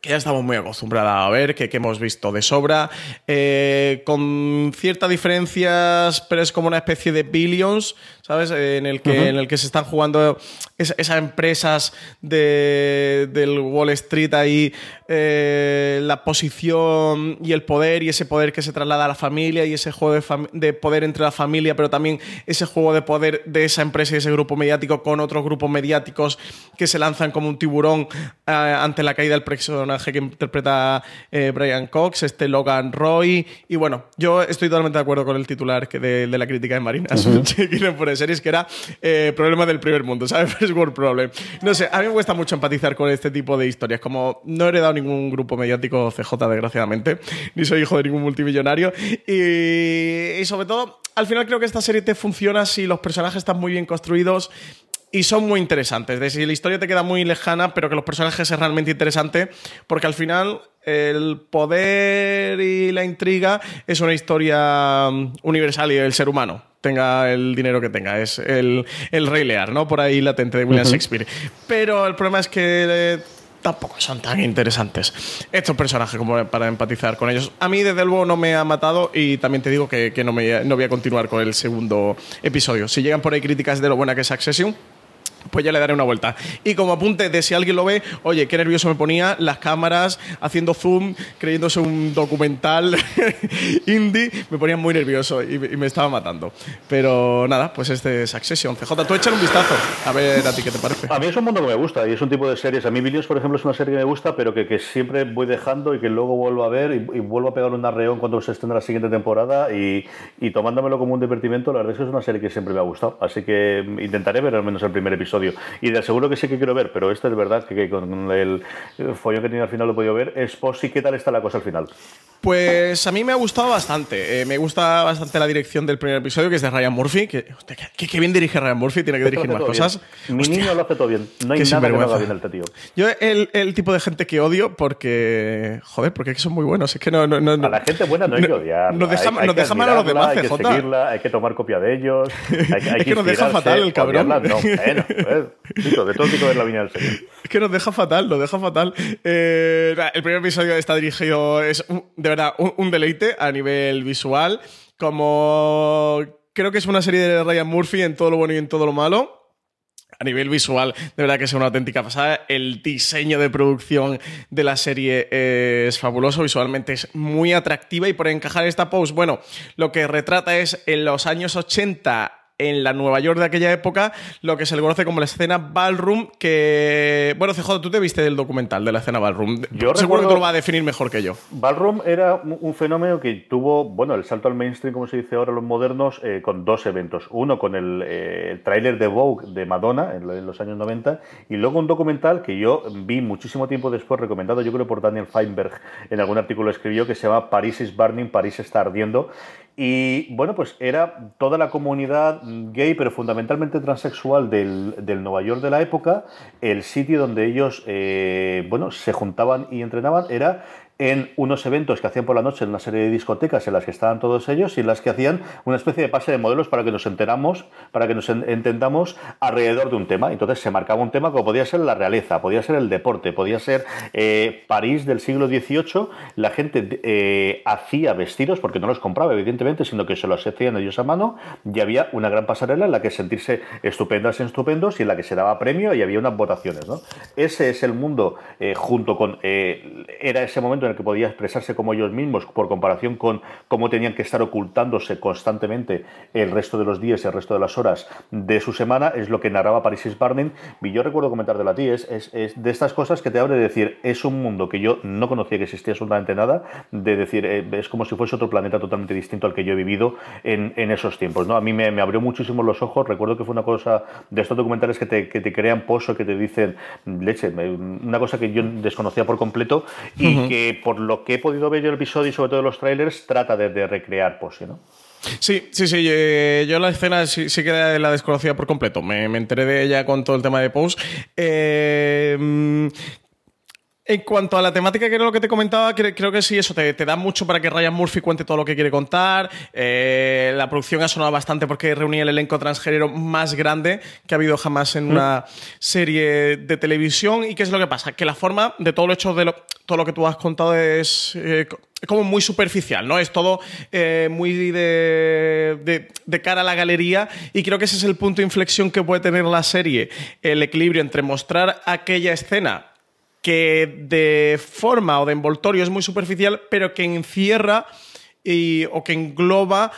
que ya estamos muy acostumbrados a ver, que, que hemos visto de sobra, eh, con ciertas diferencias, pero es como una especie de billions, ¿sabes? En, el que, en el que se están jugando es- esas empresas de, del Wall Street ahí, eh, la posición y el poder, y ese poder que se traslada a la familia, y ese juego de, poder entre la familia, pero también ese juego de poder de esa empresa y ese grupo mediático con otros grupos mediáticos que se lanzan como un tiburón eh, ante la caída del personaje que interpreta eh, Brian Cox, este Logan Roy. Y bueno, yo estoy totalmente de acuerdo con el titular que de, de la crítica de Marinas, (laughs) que quieren series, que era eh, problema del primer mundo, (laughs) ¿sabes? First World Problem. No sé, a mí me cuesta mucho empatizar con este tipo de historias. Como no he heredado ningún grupo mediático CJ, desgraciadamente, (laughs) ni soy hijo de ningún multimillonario. Y sobre todo, al final creo que esta serie te funciona si los personajes están muy bien construidos y son muy interesantes. De si la historia te queda muy lejana, pero que los personajes es realmente interesante, porque al final el poder y la intriga es una historia mm, universal y del ser humano. Tenga el dinero que tenga, es el, el Rey Lear, ¿no? Por ahí latente de William Shakespeare. Pero el problema es que eh, tampoco son tan interesantes estos personajes como para empatizar con ellos. A mí, desde luego, no me ha matado y también te digo que, que no, me, no voy a continuar con el segundo episodio. Si llegan por ahí críticas de lo buena que es Accession, pues ya le daré una vuelta. Y como apunte de si alguien lo ve, oye, qué nervioso me ponía las cámaras haciendo zoom, creyéndose un documental (laughs) indie, me ponían muy nervioso y, y me estaba matando. Pero nada, pues este es Accession. CJ, tú échale un vistazo, a ver a ti qué te parece. A mí es un mundo que me gusta y es un tipo de series. A mí Billions, por ejemplo, es una serie que me gusta, pero que, que siempre voy dejando y que luego vuelvo a ver y, y vuelvo a pegar un arreón cuando se estrena la siguiente temporada y, y tomándomelo como un divertimento, la verdad es que es una serie que siempre me ha gustado. Así que intentaré ver al menos el primer episodio. Y de seguro que sí que quiero ver, pero este es verdad que, que con el follón que tiene al final lo he podido ver. Es qué tal está la cosa al final. Pues a mí me ha gustado bastante. Eh, me gusta bastante la dirección del primer episodio, que es de Ryan Murphy. Que, hostia, que, que bien dirige Ryan Murphy, tiene que dirigir más cosas. bien. Mi Hostia, niño lo hace todo bien. No hay qué nada que no haga bien el tío. Yo, el, el tipo de gente que odio, porque. Joder, porque que son muy buenos. Es que no. no, no A la gente buena no hay que odiarla. Nos deja, hay, hay nos que deja mal a los demás, Hay que seguirla, hay que tomar copia de ellos. (laughs) Hay, que- hay Es que nos deja fatal el cabrón. odiarla, No, bueno, (laughs) de todo tipo de la viña del señor. Es que nos deja fatal, nos deja fatal. Eh, el primer episodio está dirigido, es un- de verdad un, un deleite a nivel visual. Como creo que es una serie de Ryan Murphy en todo lo bueno y en todo lo malo. A nivel visual, de verdad que es una auténtica pasada. El diseño de producción de la serie es fabuloso, visualmente es muy atractiva y por encajar esta post, bueno, lo que retrata es en los años 80 en la Nueva York de aquella época, lo que se le conoce como la escena ballroom, que... Bueno, CJ, tú te viste del documental de la escena ballroom. Yo Seguro que tú lo vas a definir mejor que yo. Ballroom era un fenómeno que tuvo, bueno, el salto al mainstream, como se dice ahora los modernos, eh, con dos eventos. Uno con el, eh, el tráiler de Vogue de Madonna en los años 90 y luego un documental que yo vi muchísimo tiempo después, recomendado yo creo por Daniel Feinberg, en algún artículo escribió, que se llama Paris is Burning, París está ardiendo. Y bueno, pues era toda la comunidad gay, pero fundamentalmente transexual del, del Nueva York de la época. El sitio donde ellos, eh, bueno, se juntaban y entrenaban era en unos eventos que hacían por la noche en una serie de discotecas en las que estaban todos ellos y en las que hacían una especie de pase de modelos para que nos enteramos, para que nos en- entendamos alrededor de un tema. Entonces se marcaba un tema como podía ser la realeza, podía ser el deporte, podía ser eh, París del siglo XVIII. La gente eh, hacía vestidos, porque no los compraba evidentemente, sino que se los hacían ellos a mano y había una gran pasarela en la que sentirse estupendas y estupendos y en la que se daba premio y había unas votaciones. ¿no? Ese es el mundo eh, junto con... era ese momento en el que podía expresarse como ellos mismos por comparación con cómo tenían que estar ocultándose constantemente el resto de los días el resto de las horas de su semana, es lo que narraba Paris Barney. Y yo recuerdo comentar de a ti, es, es, de estas cosas que te abre de decir, es un mundo que yo no conocía que existía absolutamente nada, de decir, eh, es como si fuese otro planeta totalmente distinto al que yo he vivido en, en esos tiempos. ¿no? A mí me, me, abrió muchísimo los ojos, recuerdo que fue una cosa de estos documentales que te, que te crean pozo, que te dicen, leche, una cosa que yo desconocía por completo y que por lo que he podido ver yo el episodio y sobre todo los trailers, trata de, recrear pose, ¿no? Sí, sí, sí. Eh, yo la escena sí, que la desconocía por completo. Me, enteré de ella con todo el tema de Pose. Eh, en cuanto a la temática, que era lo que te comentaba, creo, que sí, eso te, da mucho para que Ryan Murphy cuente todo lo que quiere contar. Eh, la producción ha sonado bastante porque reunía el elenco transgénero más grande que ha habido jamás en una serie de televisión. ¿Y qué es lo que pasa? Que la forma de todo lo hecho de todo lo que tú has contado es eh, como muy superficial, ¿no? Es todo eh, muy de, de, cara a la galería y creo que ese es el punto de inflexión que puede tener la serie, el equilibrio entre mostrar aquella escena que de forma o de envoltorio es muy superficial, pero que encierra o que engloba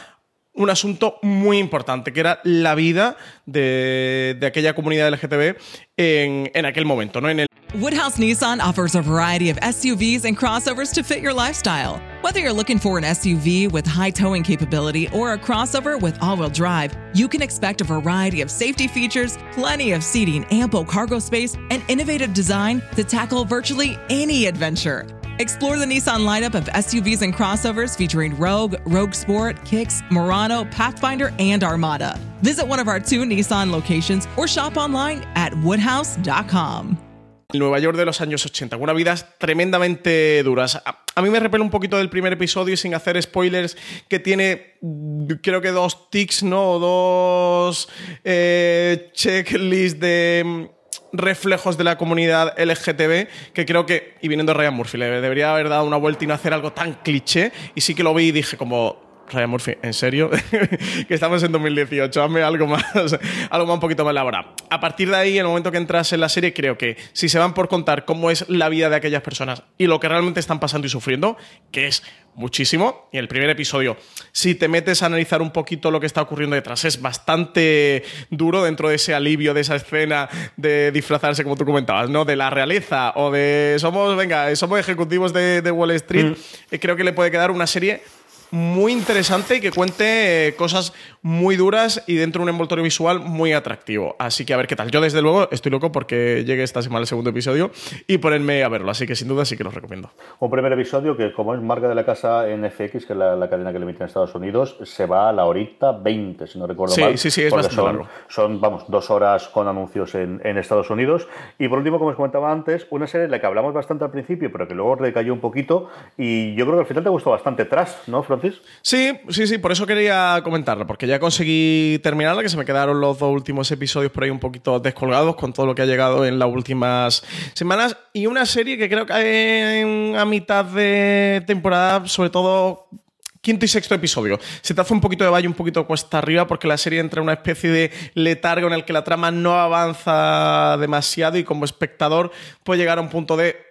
un asunto muy importante, que era la vida de, de aquella comunidad LGTB en, en aquel momento, ¿no? En el Woodhouse Nissan offers a variety of SUVs and crossovers to fit your lifestyle. Whether you're looking for an SUV with high towing capability or a crossover with all wheel drive, you can expect a variety of safety features, plenty of seating, ample cargo space, and innovative design to tackle virtually any adventure. Explore the Nissan lineup of SUVs and crossovers featuring Rogue, Rogue Sport, Kicks, Murano, Pathfinder, and Armada. Visit one of our two Nissan locations or shop online at woodhouse.com. Nueva York de los años 80, con unas vidas tremendamente duras. A, mí me repele un poquito del primer episodio sin hacer spoilers, que tiene creo que dos tics, ¿no? Dos eh, checklists de reflejos de la comunidad LGTB que creo que, y viniendo Ryan Murphy, le debería haber dado una vuelta y no hacer algo tan cliché. Y sí que lo vi y dije como, Ryan Murphy, ¿en serio? (laughs) que estamos en 2018, hazme algo más, (laughs) algo más un poquito más elaborado. A partir de ahí, el momento que entras en la serie, creo que si se van por contar cómo es la vida de aquellas personas y lo que realmente están pasando y sufriendo, que es muchísimo, y el primer episodio, si te metes a analizar un poquito lo que está ocurriendo detrás, es bastante duro dentro de ese alivio, de esa escena de disfrazarse, como tú comentabas, ¿no? De la realeza o de somos, venga, somos ejecutivos de, Wall Street, mm. eh, creo que le puede quedar una serie muy interesante y que cuente eh, cosas muy duras y dentro de un envoltorio visual muy atractivo. Así que a ver qué tal. Yo desde luego estoy loco porque llegue esta semana el segundo episodio y ponerme a verlo. Así que sin duda sí que lo recomiendo. Un primer episodio que como es marca de la casa NFX, que es la, cadena que le emite en Estados Unidos, se va a la horita 20, si no recuerdo sí, mal. Sí, sí, es bastante son, largo. Son, vamos, dos horas con anuncios en, en, Estados Unidos. Y por último, como os comentaba antes, una serie de la que hablamos bastante al principio, pero que luego recayó un poquito y yo creo que al final te gustó bastante Trash, ¿no, Sí, sí, sí, por eso quería comentarlo, porque ya conseguí terminarla, que se me quedaron los dos últimos episodios por ahí un poquito descolgados con todo lo que ha llegado en las últimas semanas. Y una serie que creo que a mitad de temporada, sobre todo quinto y sexto episodio. Se te hace un poquito de valle, un poquito cuesta arriba, porque la serie entra en una especie de letargo en el que la trama no avanza demasiado y como espectador puede llegar a un punto de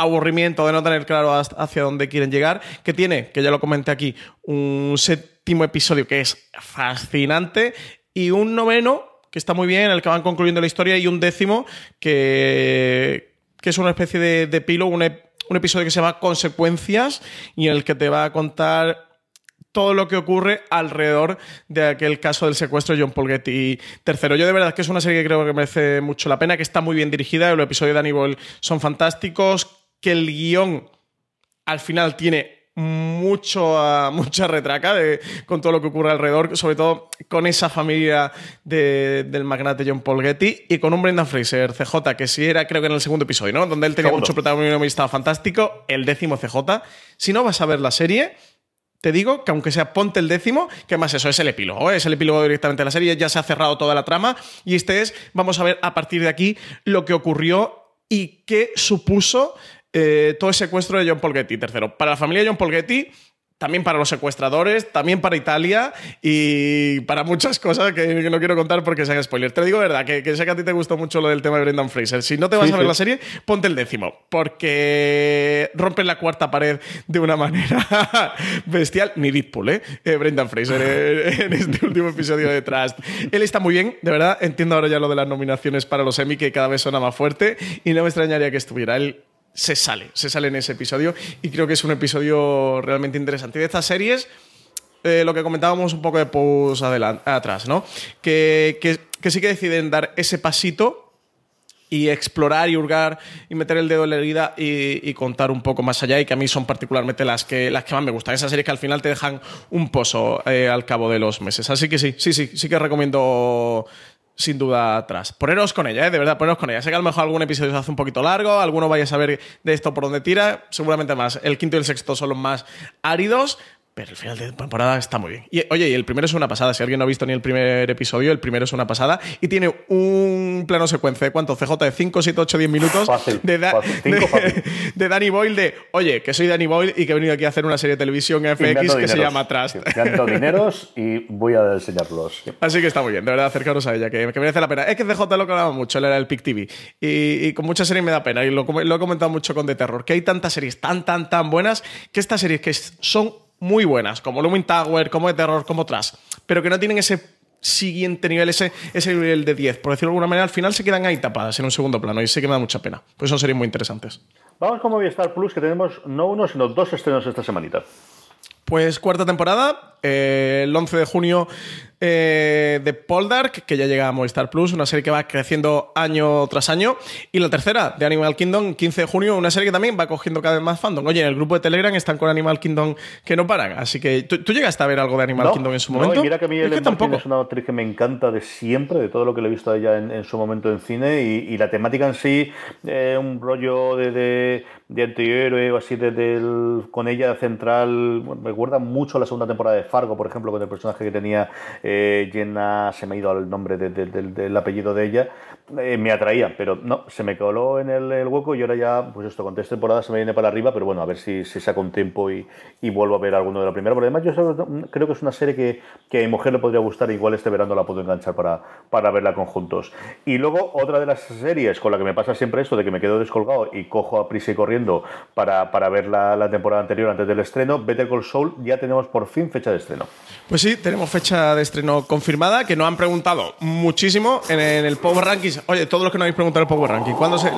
aburrimiento de no tener claro hacia dónde quieren llegar, que tiene, que ya lo comenté aquí, un séptimo episodio que es fascinante y un noveno que está muy bien, en el que van concluyendo la historia, y un décimo que, que es una especie de, de un, un episodio que se llama Consecuencias y en el que te va a contar todo lo que ocurre alrededor de aquel caso del secuestro de John Paul Getty III. Yo de verdad que es una serie que creo que merece mucho la pena, que está muy bien dirigida, los episodios de Aníbal son fantásticos, que el guion al final tiene mucho, ah, (laughs) mucha retraca de, con todo lo que ocurre alrededor, sobre todo con esa familia del magnate John Paul Getty y con un Brendan Fraser, CJ, que sí era creo que en el segundo episodio, ¿no? Donde él tenía mucho protagonismo y estaba fantástico, el décimo CJ. Si no vas a ver la serie, te digo que aunque sea ponte el décimo, que más eso es el epílogo, ¿eh? es el epílogo directamente de la serie, ya se ha cerrado toda la trama y este es, vamos a ver a partir de aquí lo que ocurrió y qué supuso eh, todo el secuestro de John Paul Getty. Tercero, para la familia de John Paul Getty, también para los secuestradores, también para Italia y para muchas cosas que, no quiero contar porque sean spoilers. Te digo verdad, que, sé que a ti te gustó mucho lo del tema de Brendan Fraser. Si no te vas a ver la serie, ponte el décimo, porque rompen la cuarta pared de una manera (laughs) bestial. Ni Deadpool, ¿eh? eh Brendan Fraser eh, en este último episodio de Trust. Él está muy bien, de verdad. Entiendo ahora ya lo de las nominaciones para los Emmy, que cada vez suena más fuerte y no me extrañaría que estuviera. Él se sale, se sale en ese episodio y creo que es un episodio realmente interesante. Y de estas series, eh, lo que comentábamos un poco de post atrás, ¿no? Que, que, sí que deciden dar ese pasito y explorar y hurgar y meter el dedo en la herida y, contar un poco más allá y que a mí son particularmente las que, las que más me gustan. Esas series que al final te dejan un pozo eh, al cabo de los meses. Así que sí, sí, sí, sí que recomiendo sin duda atrás. Poneros con ella, ¿eh? de verdad, poneros con ella. Sé que a lo mejor algún episodio se hace un poquito largo, alguno vaya a saber de esto por dónde tira, seguramente más. El quinto y el sexto son los más áridos, pero el final de temporada está muy bien. Y oye, y el primero es una pasada. Si alguien no ha visto ni el primer episodio, el primero es una pasada. Y tiene un plano secuencia de cuánto, CJ, de 5, 7, 8, 10 minutos. de, (laughs) de, Danny Boyle, de oye, que soy Danny Boyle y que he venido aquí a hacer una serie de televisión FX que se llama Trust. Gano dineros y voy a enseñarlos. (laughs) Así que está muy bien, de verdad, acercaros a ella, que, merece la pena. Es que CJ lo que hablaba mucho, él era el Pic TV. Y, con muchas series me da pena. Y lo, lo he comentado mucho con The Terror, que hay tantas series tan, tan, tan buenas que estas series que son muy buenas, como Lumin Tower, como de terror, como Trash, pero que no tienen ese siguiente nivel, ese, ese nivel de 10. Por decirlo de alguna manera, al final se quedan ahí tapadas en un segundo plano y sé que me da mucha pena. Pues son series muy interesantes. Vamos con Movistar Plus, que tenemos no uno, sino dos estrenos esta semanita. Pues cuarta temporada, eh, el 11 de junio eh, de Poldark, que ya llega a Movistar Plus, una serie que va creciendo año tras año. Y la tercera, de Animal Kingdom, 15 de junio, una serie que también va cogiendo cada vez más fandom. Oye, en el grupo de Telegram están con Animal Kingdom que no paran. Así que, ¿tú, llegaste a ver algo de Animal Kingdom en su momento? No, mira que a mí es, tampoco. es una actriz que me encanta de siempre, de todo lo que le he visto a ella en, su momento en cine. Y, la temática en sí, eh, un rollo de, de, de antihéroe o así, de, con ella central, me recuerda mucho a la segunda temporada de Fargo, por ejemplo, con el personaje que tenía eh, se me ha ido el nombre del apellido de ella, eh, me atraía, pero no, se me coló en el, hueco y ahora ya, pues esto, con tres temporadas se me viene para arriba, pero bueno, a ver si, si saco un tiempo y, vuelvo a ver alguno de la primera. Porque además yo creo que es una serie que, que, a mi mujer le podría gustar, igual este verano la puedo enganchar para, para verla conjuntos. Y luego otra de las series con la que me pasa siempre esto de que me quedo descolgado y cojo a prisa y corriendo para, para ver la, la temporada anterior antes del estreno, Better Call Saul ya tenemos por fin fecha de estreno. Pues sí, tenemos fecha de estreno confirmada, que nos han preguntado muchísimo en, el Power Rankings. Oye, todos los que nos habéis preguntado el Power Ranking, ¿cuándo se,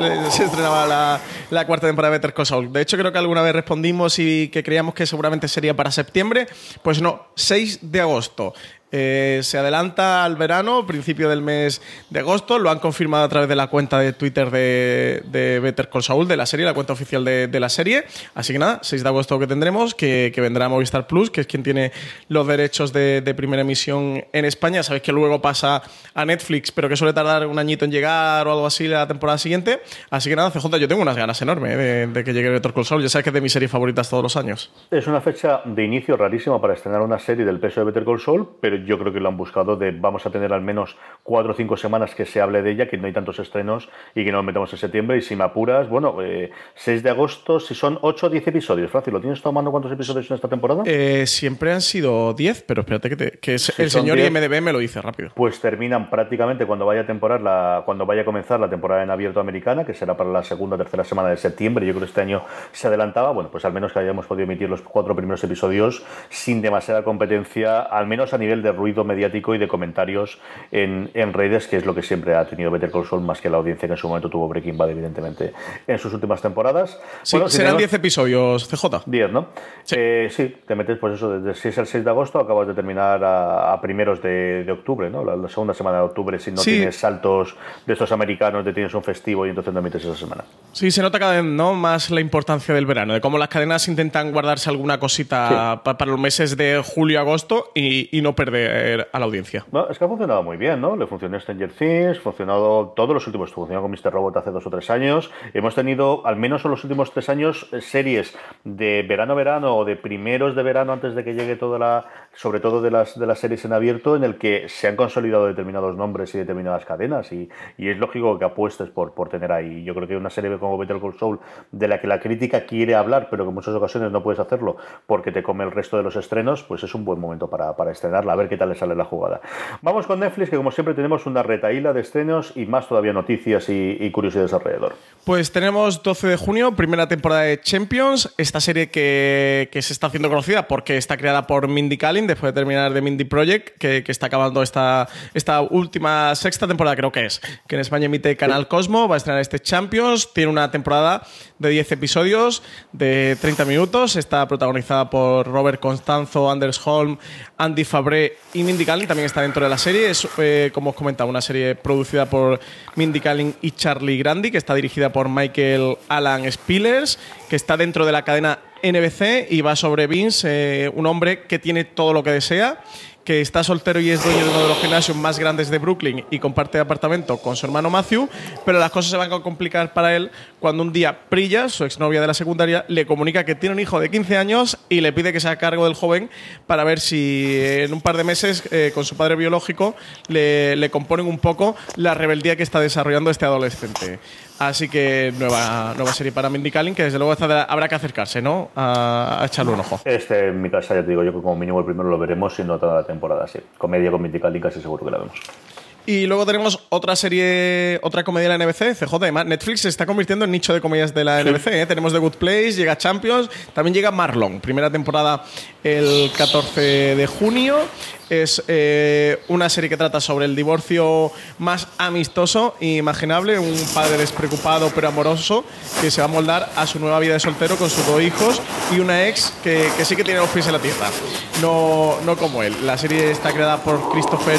estrenaba la, cuarta temporada de Better Call? De hecho, creo que alguna vez respondimos y que creíamos que seguramente sería para septiembre. Pues no, 6 de agosto. Eh, se adelanta al verano, principio del mes de agosto. Lo han confirmado a través de la cuenta de Twitter de, Better Call Saul, de la serie, la cuenta oficial de, la serie. Así que nada, 6 de agosto que tendremos, que, vendrá Movistar Plus, que es quien tiene los derechos de, primera emisión en España. Sabéis que luego pasa a Netflix, pero que suele tardar un añito en llegar o algo así la temporada siguiente. Así que nada, CJ, yo tengo unas ganas enormes de, que llegue Better Call Saul. Ya sabes que es de mis series favoritas todos los años. Es una fecha de inicio rarísima para estrenar una serie del peso de Better Call Saul, pero yo creo que lo han buscado de vamos a tener al menos cuatro o cinco semanas que se hable de ella, que no hay tantos estrenos y que no nos metemos en septiembre. Y si me apuras, bueno, 6 eh, de agosto, si son 8 o 10 episodios. Francis, ¿lo tienes tomando cuántos episodios en esta temporada? Eh, siempre han sido 10, pero espérate que, el señor IMDB me lo dice rápido. Pues terminan prácticamente cuando vaya a temporada, cuando vaya a comenzar la temporada en abierto americana, que será para la segunda o tercera semana de septiembre. Yo creo que este año se adelantaba. Bueno, pues al menos que hayamos podido emitir los cuatro primeros episodios sin demasiada competencia, al menos a nivel de ruido mediático y de comentarios en, en, redes, que es lo que siempre ha tenido Better Call Saul, más que la audiencia que en su momento tuvo Breaking Bad, evidentemente, en sus últimas temporadas. Sí, serán 10 episodios, CJ. 10, ¿no? Sí. Eh, sí. te metes, pues eso, desde 6 al 6 de agosto, acabas de terminar a, primeros de, de, octubre, ¿no? La, segunda semana de octubre, si no tienes saltos de estos americanos, de tienes un festivo y entonces no emites esa semana. Sí, se nota cada vez ¿no? más la importancia del verano, de cómo las cadenas intentan guardarse alguna cosita para los meses de julio-agosto y, y no perder a la audiencia. No, es que ha funcionado muy bien, ¿no? Le funcionó Stranger Things, funcionado todos los últimos, funcionó con Mr. Robot hace dos o tres años. Hemos tenido, al menos en los últimos tres años, series de verano-verano o de primeros de verano antes de que llegue toda la, sobre todo de las, de las series en abierto, en el que se han consolidado determinados nombres y determinadas cadenas. Y, y es lógico que apuestes por, por tener ahí. Yo creo que una serie como Better Call Saul, de la que la crítica quiere hablar, pero que en muchas ocasiones no puedes hacerlo porque te come el resto de los estrenos, pues es un buen momento para, para estrenarla, a ver qué tal le sale la jugada. Vamos con Netflix, que como siempre tenemos una retaíla de estrenos y más todavía noticias y, y curiosidades alrededor. Pues tenemos 12 de junio, primera temporada de Champions, esta serie que, que se está haciendo conocida porque está creada por Mindy Kaling después de terminar de Mindy Project, que, que está acabando esta, esta última sexta temporada, creo que es, que en España emite Canal Cosmo, va a estrenar este Champions, tiene una temporada de 10 episodios de 30 minutos, está protagonizada por Robert Constanzo, Anders Holm, Andy Fabré y Mindy Kaling, también está dentro de la serie, es eh, como os comentaba, una serie producida por Mindy Kaling y Charlie Grandi, que está dirigida por Michael Alan Spillers, que está dentro de la cadena NBC y va sobre Vince, eh, un hombre que tiene todo lo que desea, que está soltero y es dueño de uno de los gimnasios más grandes de Brooklyn y comparte apartamento con su hermano Matthew, pero las cosas se van a complicar para él cuando un día Prilla, su exnovia de la secundaria, le comunica que tiene un hijo de 15 años y le pide que se haga cargo del joven para ver si en un par de meses eh, con su padre biológico le componen un poco la rebeldía que está desarrollando este adolescente. Así que nueva, nueva serie para Mindy que desde luego habrá que acercarse, ¿no? A, echarle un ojo. Este, en mi casa, ya te digo yo que como mínimo el primero lo veremos, si no toda la temporada, sí. Comedia con Mindy casi seguro que la vemos. Y luego tenemos otra serie, otra comedia de la NBC, CJ. Además, Netflix se está convirtiendo en nicho de comedias de la NBC. ¿eh? Tenemos The Good Place, llega Champions, también llega Marlon. Primera temporada el 14 de junio. Es eh, una serie que trata sobre el divorcio más amistoso e imaginable. Un padre despreocupado pero amoroso que se va a moldar a su nueva vida de soltero con sus dos hijos y una ex que, que sí que tiene los pies en la tierra. No, no como él. La serie está creada por Christopher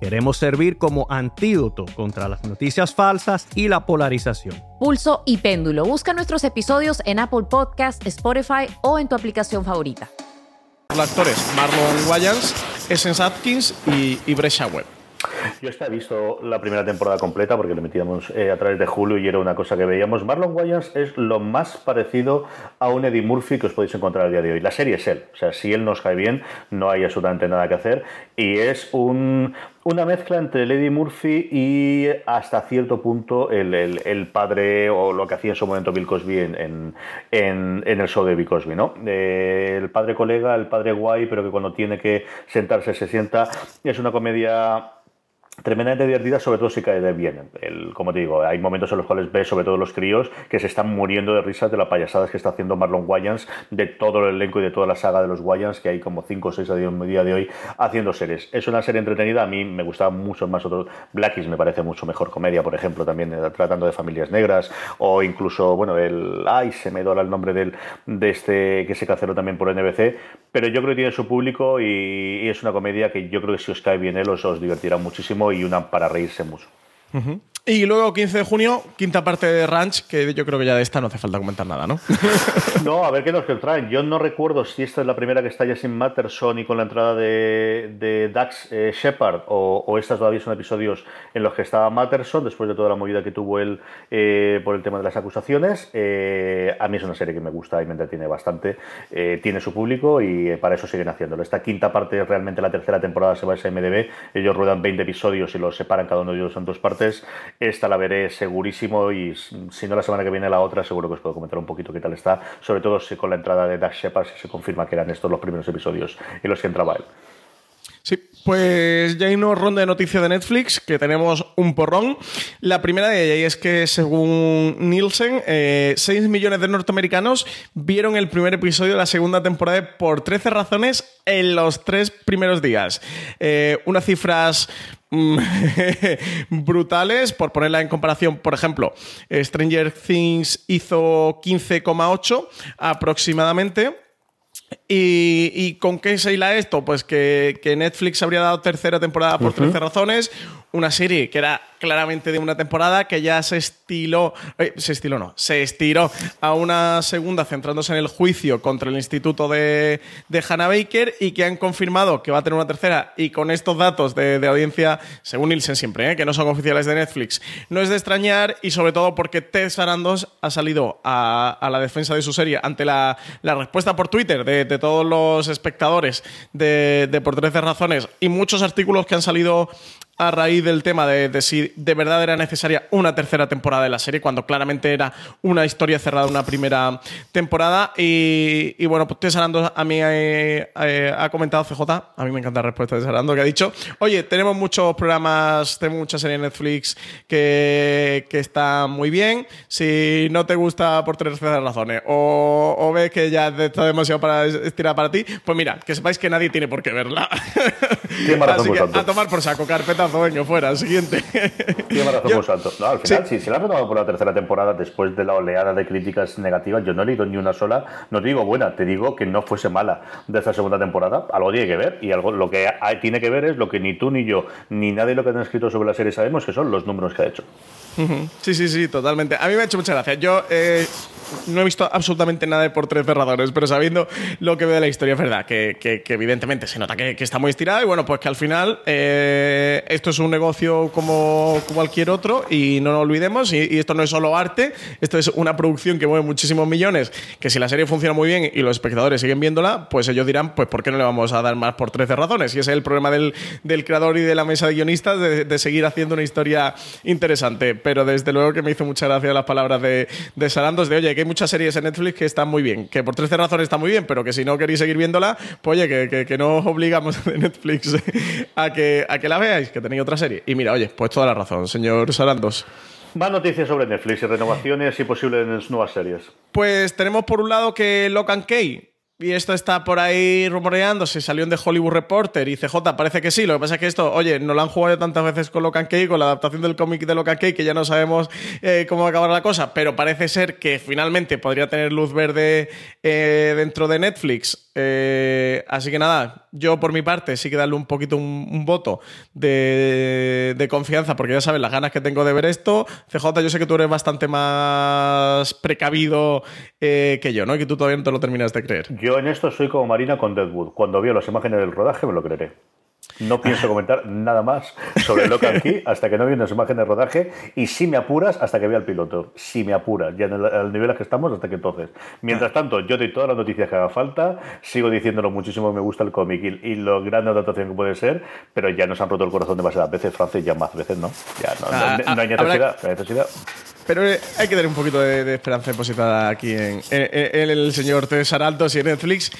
Queremos servir como antídoto contra las noticias falsas y la polarización. Pulso y Péndulo. Busca nuestros episodios en Apple Podcast, Spotify o en tu aplicación favorita. los actores Marlon Wayans, Essence Atkins y, y Brescia Webb. Yo he visto la primera temporada completa porque lo metíamos eh, a través de Hulu y era una cosa que veíamos. Marlon Wayans es lo más parecido a un Eddie Murphy que os podéis encontrar a día de hoy. La serie es él. O sea, si él nos cae bien, no hay absolutamente nada que hacer. Y es un, una mezcla entre Eddie Murphy y hasta cierto punto el, el, el, padre o lo que hacía en su momento Bill Cosby en, en, en, en el show de Bill Cosby, ¿no? Eh, el padre colega, el padre guay, pero que cuando tiene que sentarse se sienta. Es una comedia tremendamente divertida, sobre todo si cae de bien. El, como te digo, hay momentos en los cuales ves, sobre todo los críos, que se están muriendo de risas de las payasadas que está haciendo Marlon Wayans, de todo el elenco y de toda la saga de los Wayans, que hay como 5 o 6 a día de hoy haciendo series. Es una serie entretenida, a mí me gustaba mucho más otros. Blackies me parece mucho mejor comedia, por ejemplo, también eh, tratando de familias negras, o incluso, bueno, el. Ay, se me dora el nombre del, de este que se canceló también por NBC, pero yo creo que tiene su público y, es una comedia que yo creo que si os cae bien él os, os divertirá muchísimo y una para reírse mucho. Y luego, 15 de junio, quinta parte de Ranch, que yo creo que ya de esta no hace falta comentar nada, ¿no? (laughs) no, a ver qué nos traen. Yo no recuerdo si esta es la primera que está ya sin Matterson y con la entrada de, de Dax eh, Shepard, o, o, estas todavía son episodios en los que estaba Matterson, después de toda la movida que tuvo él eh, por el tema de las acusaciones. Eh, a mí es una serie que me gusta y me entretiene bastante. Eh, tiene su público y para eso siguen haciéndolo. Esta quinta parte, realmente la tercera temporada, se va a ese MDB. Ellos ruedan 20 episodios y los separan cada uno de ellos en dos partes. Esta la veré segurísimo y si no la semana que viene la otra, seguro que os puedo comentar un poquito qué tal está. Sobre todo si con la entrada de Dax Shepard se confirma que eran estos los primeros episodios en los que entraba él. Sí, pues ya hay una ronda de noticias de Netflix que tenemos un porrón. La primera de ellas es que, según Nielsen, 6 eh, millones de norteamericanos vieron el primer episodio de la segunda temporada por 13 razones en los tres primeros días. Eh, unas cifras mm, (laughs) brutales, por ponerla en comparación, por ejemplo, Stranger Things hizo 15,8 aproximadamente. ¿Y, con qué se hila esto? Pues que, Netflix habría dado tercera temporada por 13 razones, una serie que era claramente de una temporada que ya se estiló, eh, se estiló no, se estiró a una segunda centrándose en el juicio contra el Instituto de, de Hannah Baker y que han confirmado que va a tener una tercera. Y con estos datos de, audiencia, según Nielsen siempre, eh, que no son oficiales de Netflix, no es de extrañar y sobre todo porque Ted Sarandos ha salido a, la defensa de su serie ante la, respuesta por Twitter de, todos los espectadores de, de Por 13 Razones y muchos artículos que han salido a raíz del tema de, si de verdad era necesaria una tercera temporada de la serie, cuando claramente era una historia cerrada una primera temporada. Y, bueno, pues Tesarando a mí eh, eh, ha comentado CJ, a mí me encanta la respuesta de Tesarando, que ha dicho, oye, tenemos muchos programas, tenemos muchas series en Netflix que, que están muy bien. Si no te gusta por tres razones o, o ves que ya está demasiado para estirar para ti, pues mira, que sepáis que nadie tiene por qué verla. (laughs) Así que a tomar por saco, carpeta venga, fuera, siguiente. Tiene razón No, al final, si se la ha renovado por la tercera temporada después de la oleada de críticas negativas, yo no he leído ni una sola, no te digo buena, te digo que no fuese mala de esta segunda temporada. Algo tiene que ver, y algo lo que tiene que ver es lo que ni tú ni yo, ni nadie lo que han escrito sobre la serie sabemos, que son los números que ha hecho. Sí, sí, sí, totalmente. A mí me ha hecho mucha gracia. Yo eh, no he visto absolutamente nada de por tres cerradores, pero sabiendo lo que veo de la historia, es verdad que, evidentemente se nota que, está muy estirada y bueno, pues que al final eh, esto es un negocio como, cualquier otro y no nos olvidemos, y, esto no es solo arte, esto es una producción que mueve muchísimos millones, que si la serie funciona muy bien y los espectadores siguen viéndola, pues ellos dirán, pues ¿por qué no le vamos a dar más por 13 razones? Y ese es el problema del, creador y de la mesa de guionistas de, seguir haciendo una historia interesante. Pero desde luego que me hizo mucha gracia las palabras de, de Sarandos de, oye, que hay muchas series en Netflix que están muy bien, que por 13 razones está muy bien, pero que si no queréis seguir viéndola, pues oye, que, que, no os obligamos (laughs) de Netflix a que, a que la veáis, tenéis otra serie. Y mira, oye, pues toda la razón, señor Sarandos. Más noticias sobre Netflix y renovaciones y posibles nuevas series. Pues tenemos por un lado que Locan Key y esto está por ahí rumoreándose, salió en The Hollywood Reporter y CJ parece que sí. Lo que pasa es que esto, oye, no lo han jugado tantas veces con Locan Key, con la adaptación del cómic de Locan Key, que ya no sabemos eh, cómo va a acabar la cosa, pero parece ser que finalmente podría tener luz verde eh, dentro de Netflix. Eh, así que nada, yo por mi parte sí que darle un poquito un, voto de, de, confianza, porque ya sabes las ganas que tengo de ver esto. CJ, yo sé que tú eres bastante más precavido que yo, ¿no? Y que tú todavía no te lo terminas de creer. Yo en esto soy como Marina con Deadwood. Cuando veo las imágenes del rodaje me lo creeré. No pienso comentar nada más sobre Locan (laughs) Key hasta que no vea las imágenes de rodaje y si me apuras hasta que vea el piloto. Si me apuras, ya en el, nivel al que estamos hasta que entonces. Mientras tanto, yo doy todas las noticias que haga falta, sigo diciéndolo muchísimo, me gusta el cómic y, lo grande adaptación que puede ser, pero ya nos han roto el corazón demasiadas veces, Francis, ya más veces, ¿no? Ya no, ah, hay, necesidad, Pero eh, hay que tener un poquito de, esperanza depositada aquí en, el señor César Altos y en Netflix.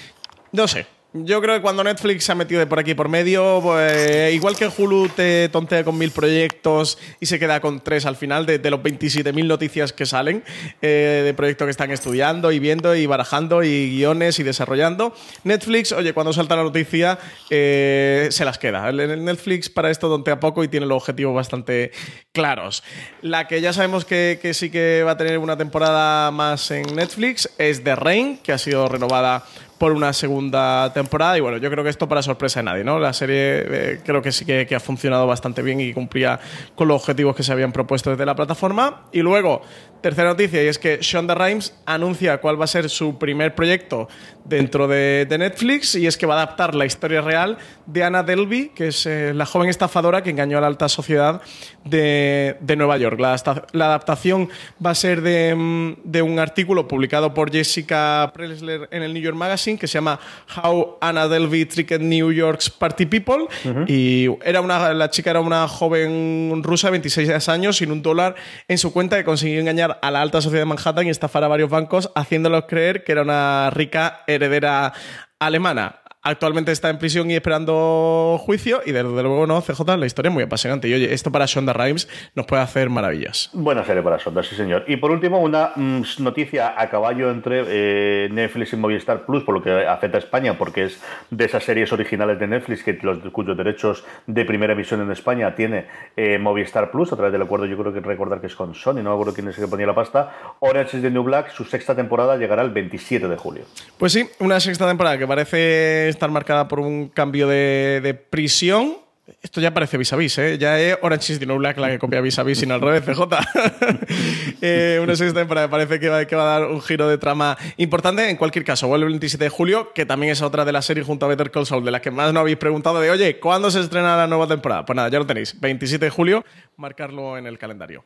No sé, yo creo que cuando Netflix se ha metido de por aquí por medio, pues, igual que Hulu te tontea con mil proyectos y se queda con tres al final de, los 27.000 noticias que salen eh, de proyectos que están estudiando y viendo y barajando y guiones y desarrollando. Netflix, oye, cuando salta la noticia, eh, se las queda. Netflix para esto tontea poco y tiene los objetivos bastante claros. La que ya sabemos que sí que va a tener una temporada más en Netflix es The Rain, que ha sido renovada por una segunda temporada. Y bueno, yo creo que esto para sorpresa de nadie, ¿no? La serie eh, creo que sí que, ha funcionado bastante bien y cumplía con los objetivos que se habían propuesto desde la plataforma. Y luego, tercera noticia, y es que Shonda Rhimes anuncia cuál va a ser su primer proyecto dentro de, Netflix, y es que va a adaptar la historia real de Anna Delvey, que es eh, la joven estafadora que engañó a la alta sociedad de, Nueva York. La, adaptación va a ser de, mm, de un artículo publicado por Jessica Pressler en el New York Magazine que se llama How Anna Delvey Tricked New York's Party People. Y era una, la chica era una joven rusa de 26 años sin un dólar en su cuenta que consiguió engañar a la alta sociedad de Manhattan y estafar a varios bancos haciéndolos creer que era una rica heredera alemana. Actualmente está en prisión y esperando juicio. Y desde luego, no, CJ, la historia es muy apasionante. Y oye, esto para Shonda Rhimes nos puede hacer maravillas. Buena serie para Shonda, sí, señor. Y por último, una mm, noticia a caballo entre eh, Netflix y Movistar Plus, por lo que afecta a España, porque es de esas series originales de Netflix que los, cuyos derechos de primera emisión en España tiene eh, Movistar Plus, a través del acuerdo, yo creo que recordar que es con Sony, no me acuerdo quién es el que ponía la pasta. Orange is the New Black, su sexta temporada llegará el 27 de julio. Pues sí, una sexta temporada que parece estar marcada por un cambio de, de prisión. Esto ya parece vis a vis, ¿eh? Ya es Orange is the New Black la que copia vis a vis, sin al revés, CJ. (laughs) eh, una sexta temporada parece que va, que va, a dar un giro de trama importante. En cualquier caso, vuelve el 27 de julio, que también es otra de las series junto a Better Call Saul, de las que más no habéis preguntado de, oye, ¿cuándo se estrena la nueva temporada? Pues nada, ya lo tenéis. 27 de julio, marcarlo en el calendario.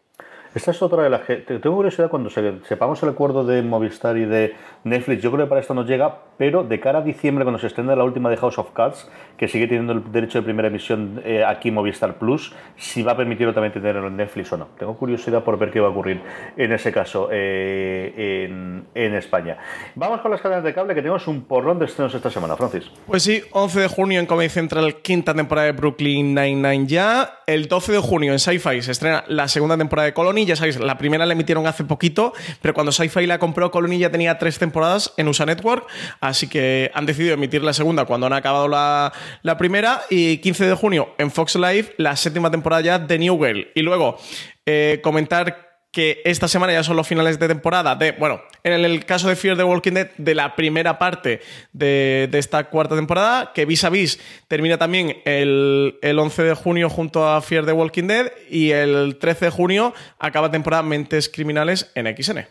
Esta es otra de las que tengo curiosidad cuando sepamos el acuerdo de Movistar y de Netflix. Yo creo que para esto nos llega, pero de cara a diciembre, cuando se estrena la última de House of Cards, que sigue teniendo el derecho de primera emisión eh, aquí Movistar Plus, si va a permitirlo también tenerlo en Netflix o no. Tengo curiosidad por ver qué va a ocurrir en ese caso eh, en, en, España. Vamos con las cadenas de cable, que tenemos un porrón de estrenos esta semana, Francis. Pues sí, 11 de junio en Comedy Central, quinta temporada de Brooklyn Nine-Nine ya. El 12 de junio en Sci-Fi se estrena la segunda temporada de Colony ya sabéis, la primera la emitieron hace poquito, pero cuando Sci-Fi la compró, Colony ya tenía tres temporadas en USA Network, así que han decidido emitir la segunda cuando han acabado la, la primera. Y 15 de junio en Fox Live, la séptima temporada ya de New Girl. Y luego, eh, comentar que esta semana ya son los finales de temporada de, bueno, en el caso de Fear the Walking Dead, de la primera parte de, esta cuarta temporada, que Vis a Vis termina también el, el, 11 de junio junto a Fear the Walking Dead y el 13 de junio acaba temporada Mentes Criminales en XN.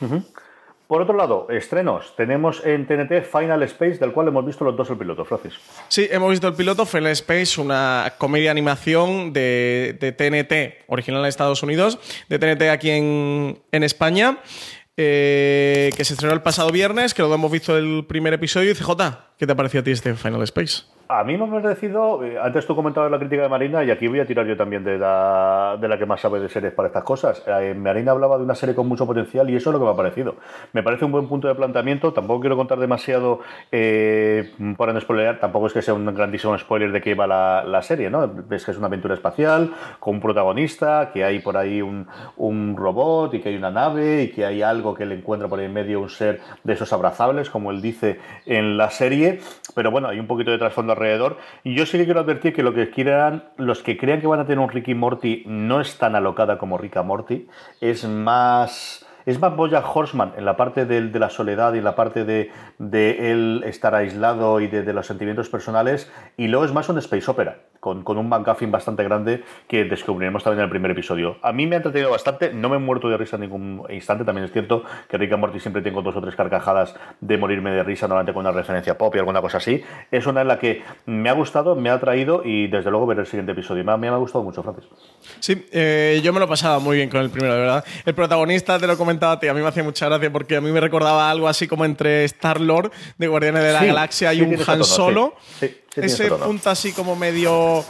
Uh. Por otro lado, estrenos. Tenemos en TNT Final Space, del cual hemos visto los dos el piloto, Francis. Sí, hemos visto el piloto Final Space, una comedia animación de, de TNT, original en Estados Unidos, de TNT aquí en, en España. Eh, que se estrenó el pasado viernes, que lo hemos visto el primer episodio. Y CJ, ¿qué te pareció a ti este Final Space? A mí me ha parecido, antes tú comentabas la crítica de Marina y aquí voy a tirar yo también de la, que más sabe de series para estas cosas. Eh, Marina hablaba de una serie con mucho potencial y eso es lo que me ha parecido. Me parece un buen punto de planteamiento, tampoco quiero contar demasiado eh, para no spoilear, tampoco es que sea un grandísimo spoiler de qué iba la, serie, ¿no? Ves que es una aventura espacial con un protagonista, que hay por ahí un, robot y que hay una nave y que hay algo que le encuentra por ahí en medio un ser de esos abrazables, como él dice en la pero bueno, hay un poquito de trasfondo alrededor. Y yo sí que quiero advertir que lo que quieran, los que crean que van a tener un Ricky Morty no es tan alocada como Rick Morty, es más es más Boya Horseman en la parte de, la soledad y en la parte de, de él estar aislado y de, de, los sentimientos personales, y luego es más un space opera, con, con un McGuffin bastante grande que descubriremos también en el primer episodio. A mí me ha entretenido bastante, no me he muerto de risa en ningún instante, también es cierto que Rick and Morty siempre tengo dos o tres carcajadas de morirme de risa, normalmente con una referencia pop y alguna cosa así. Es una en la que me ha gustado, me ha atraído y desde luego ver el siguiente episodio. Me ha, me ha gustado mucho, Francis. Sí, eh, yo me lo he pasado muy bien con el primero, de verdad. El protagonista, te lo comentaba, a mí me hacía mucha gracia porque a mí me recordaba algo así como entre Star-Lord de Guardianes de la Sí, Galaxia y sí, un Han tono. Solo. Sí, Ese punto así como medio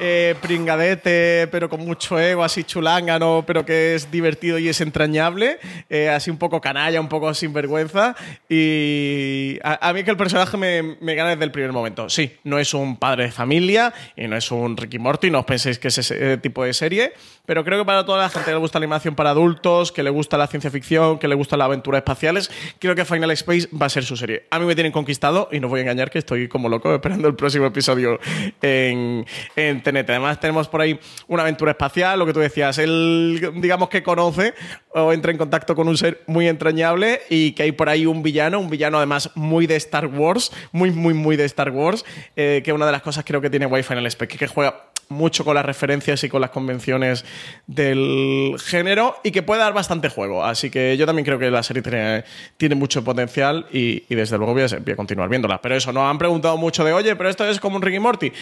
eh, pringadete, pero con mucho ego, así chulángano, pero que es divertido y es entrañable. eh, así un poco canalla, un poco sinvergüenza. Y a, a mí que el personaje me, me gana desde el primer momento. Sí, no es un padre de familia y no es un Ricky Morty, no os penséis que es ese tipo de serie, pero creo que para toda la gente que le gusta la animación para adultos, que le gusta la ciencia ficción, que le gustan las aventuras espaciales, creo que Final Space va a ser su serie. A mí me tienen conquistado y no os voy a engañar que estoy como loco esperando el próximo episodio en, en TNT. Además, tenemos por ahí una aventura espacial, lo que tú decías, él, digamos que conoce o entra en contacto con un ser muy entrañable y que hay por ahí un villano, un villano además muy de Star Wars, muy, muy, muy de Star Wars, eh, que una de las cosas creo que tiene Wi Final Space, que juega mucho con las referencias y con las convenciones del género y que puede dar bastante juego. Así que yo también creo que la serie tiene, tiene mucho potencial y, y desde luego voy a, voy a, continuar viéndola. Pero eso, nos han preguntado mucho de, oye, pero esto es como un Ricky Morty.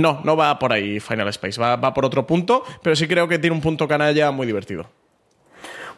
No, no va por ahí Final Space, va, va por otro punto, pero sí creo que tiene un punto canalla muy divertido.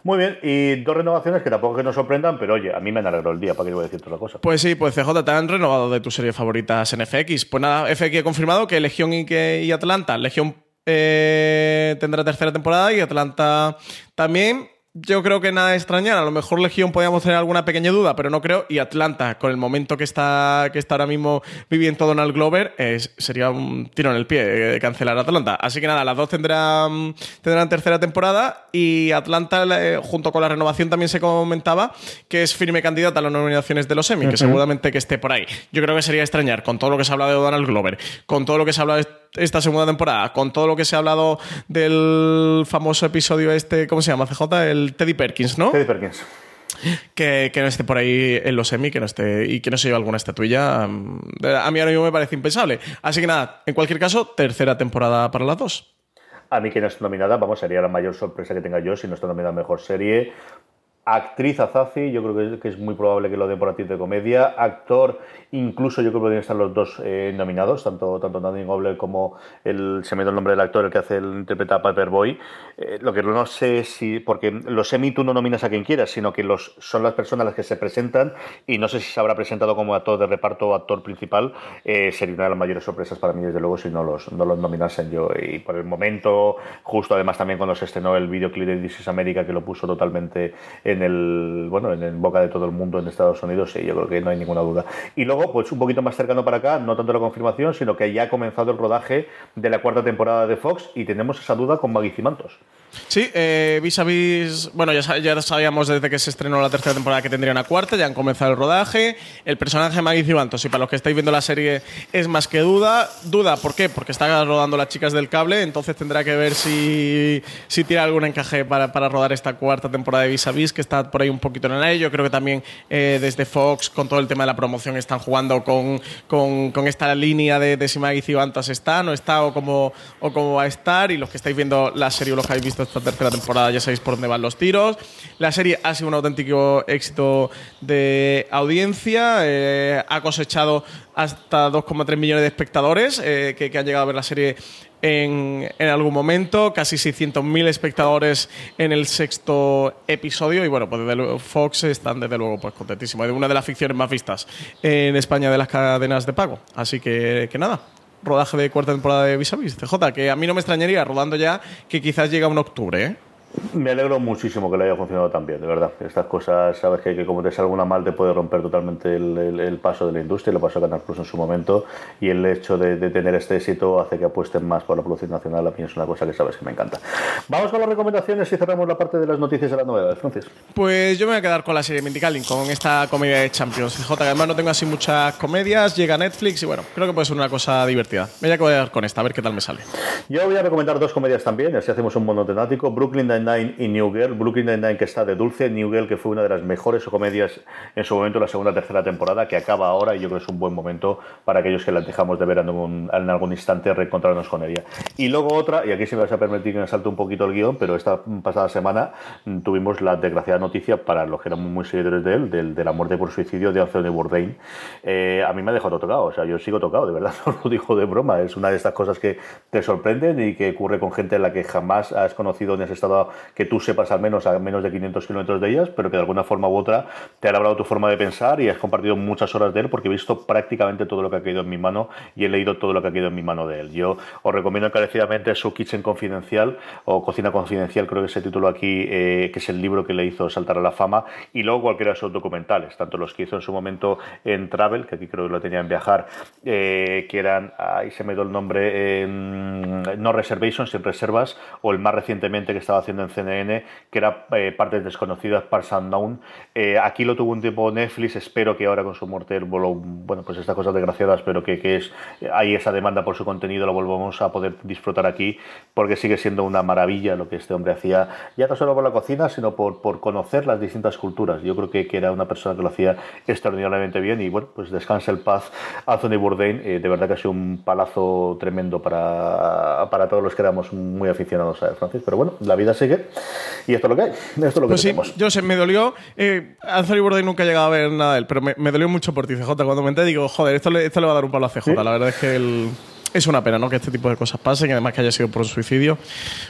Muy bien, y dos renovaciones que tampoco que nos sorprendan, pero oye, a mí me han alegrado el día, ¿para qué voy a decirte otra cosa? Pues sí, pues CJ te han renovado de tus series favoritas en FX. Pues nada, FX ha confirmado que Legión y, que, y Atlanta, Legión eh, tendrá tercera temporada y Atlanta también. Yo creo que nada de extrañar. A lo mejor Legión podíamos tener alguna pequeña duda, pero no creo. Y Atlanta, con el momento que está, que está ahora mismo viviendo Donald Glover, sería un tiro en el pie eh, cancelar Atlanta. Así que nada, las dos tendrán, tendrán tercera temporada. Y Atlanta, eh, junto con la renovación, también se comentaba que es firme candidata a las nominaciones de los Emmy, que seguramente que esté por ahí. Yo creo que sería extrañar, con todo lo que se ha hablado de Donald Glover, con todo lo que se ha hablado de esta segunda temporada, con todo lo que se ha hablado del famoso episodio este, ¿cómo se llama? CJ, el Teddy Perkins, ¿no? Teddy Perkins. Que, no esté por ahí en los semi, que no esté y que no se lleve alguna estatuilla. Mm, a mí ahora mismo me parece impensable. Así que nada, en cualquier caso, tercera temporada para las dos. A mí que no esté nominada, vamos, sería la mayor sorpresa que tenga yo si no está nominada mejor serie. Actriz Azazi, yo creo que es, muy probable que lo den por actriz de comedia. Actor, incluso yo creo que podrían estar los dos eh, nominados, tanto, tanto Gobler como el, se el nombre del actor, el que hace el interpreta a Paperboy. Eh, lo que no sé si, porque los Emmy tú no nominas a quien quieras, sino que los, son las personas las que se presentan y no sé si se habrá presentado como actor de reparto o actor principal. Eh, sería una de las mayores sorpresas para mí, desde luego, si no los, no los nominasen yo. Y por el momento, justo además también cuando se estrenó el videoclip de This is America, que lo puso totalmente en el bueno en, boca de todo el mundo en Estados Unidos, sí, yo creo que no hay ninguna duda. Y luego, pues un poquito más cercano para acá, no tanto la confirmación, sino que ya ha comenzado el rodaje de la cuarta temporada de Fox y tenemos esa duda con Maggie Cimantos. Sí, eh, vis a vis. Bueno, ya, ya, sabíamos desde que se estrenó la tercera temporada que tendría una cuarta, ya han comenzado el rodaje. El personaje de Maggie Cibantos, y para los que estáis viendo la serie, es más que duda. Duda, ¿por qué? Porque está rodando las chicas del cable, entonces tendrá que ver si, si tiene algún encaje para, para rodar esta cuarta temporada de vis a vis, que está por ahí un poquito en el aire. Yo creo que también eh, desde Fox, con todo el tema de la promoción, están jugando con, con, con esta línea de, de si Maggie Cibantos está, no está o cómo, o cómo va a estar. Y los que estáis viendo la serie o los que habéis visto esta tercera temporada ya sabéis por dónde van los tiros. La serie ha sido un auténtico éxito de audiencia, eh, ha cosechado hasta 2,3 millones de espectadores eh, que, han llegado a ver la serie en, algún momento, casi 600.000 espectadores en el sexto episodio y bueno, pues desde Fox están desde luego pues contentísimos. Es una de las ficciones más vistas en España de las cadenas de pago. Así que nada, rodaje de cuarta temporada de Vis a Vis, CJ, que a mí no me extrañaría rodando ya que quizás llega un octubre, ¿eh? Me alegro muchísimo que le haya funcionado tan bien, de verdad. Estas cosas, sabes que, como te salga una mal te puede romper totalmente el, paso de la industria, lo pasó a Canal Plus en su momento, y el hecho de, tener este éxito hace que apuesten más por la producción nacional, a mí es una cosa que sabes que me encanta. Vamos con las recomendaciones y cerramos la parte de las noticias de las novedades, Francis. Pues yo me voy a quedar con la serie Mindy con esta comedia de Champions. J, además no tengo así muchas comedias, llega Netflix y bueno, creo que puede ser una cosa divertida. Me voy a quedar con esta, a ver qué tal me sale. Yo voy a recomendar dos comedias también, así hacemos un monotemático, Brooklyn Nine-Nine y New Girl, Brooklyn Nine-Nine que está de dulce, New Girl que fue una de las mejores comedias en su momento, la segunda tercera temporada, que acaba ahora y yo creo que es un buen momento para aquellos que la dejamos de ver en, en algún instante reencontrarnos con ella. Y luego otra, y aquí se me vas a permitir que me salte un poquito el guion, pero esta pasada semana tuvimos la desgraciada noticia para los que eran muy seguidores de él, de, la muerte por suicidio de Anthony Bourdain. Eh, a mí me ha dejado tocado, o sea, yo sigo tocado, de verdad, (laughs) no lo digo de broma, es una de estas cosas que te sorprenden y que ocurre con gente en la que jamás has conocido ni has estado que tú sepas al menos a menos de 500 kilómetros de ellas, pero que de alguna forma u otra te ha hablado tu forma de pensar y has compartido muchas horas de él porque he visto prácticamente todo lo que ha caído en mi mano y he leído todo lo que ha caído en mi mano de él. Yo os recomiendo encarecidamente su Kitchen Confidencial o Cocina Confidencial, creo que ese título aquí, eh, que es el libro que le hizo saltar a la fama, y luego cualquiera de sus documentales, tanto los que hizo en su momento en Travel, que aquí creo que lo tenía en Viajar, eh, que eran, ahí se me dio el nombre, No Reservations, sin reservas, o el más recientemente que estaba haciendo en CNN, que era eh, partes desconocidas, Parts Unknown. Eh, aquí lo tuvo un tiempo Netflix, espero que ahora con su muerte, bueno, pues estas cosas desgraciadas, pero que, que es, hay esa demanda por su contenido, lo volvamos a poder disfrutar aquí, porque sigue siendo una maravilla lo que este hombre hacía, ya no solo por la cocina, sino por, por conocer las distintas culturas. Yo creo que, que era una persona que lo hacía extraordinariamente bien y bueno, pues descansa el paz Anthony Bourdain, eh, de verdad que ha sido un palazo tremendo para, para todos los que éramos muy aficionados a él, Francis, pero bueno, la vida sigue y esto es lo que hay. Esto es lo que pues sí, yo sé, me dolió. Eh, Anthony Bourdain nunca ha llegado a ver nada de él, pero me, dolió mucho por ti, CJ. Cuando me enteré, digo, joder, esto le, esto le va a dar un palo a CJ. La verdad es que es una pena, ¿no? Que este tipo de cosas pasen y además que haya sido por suicidio.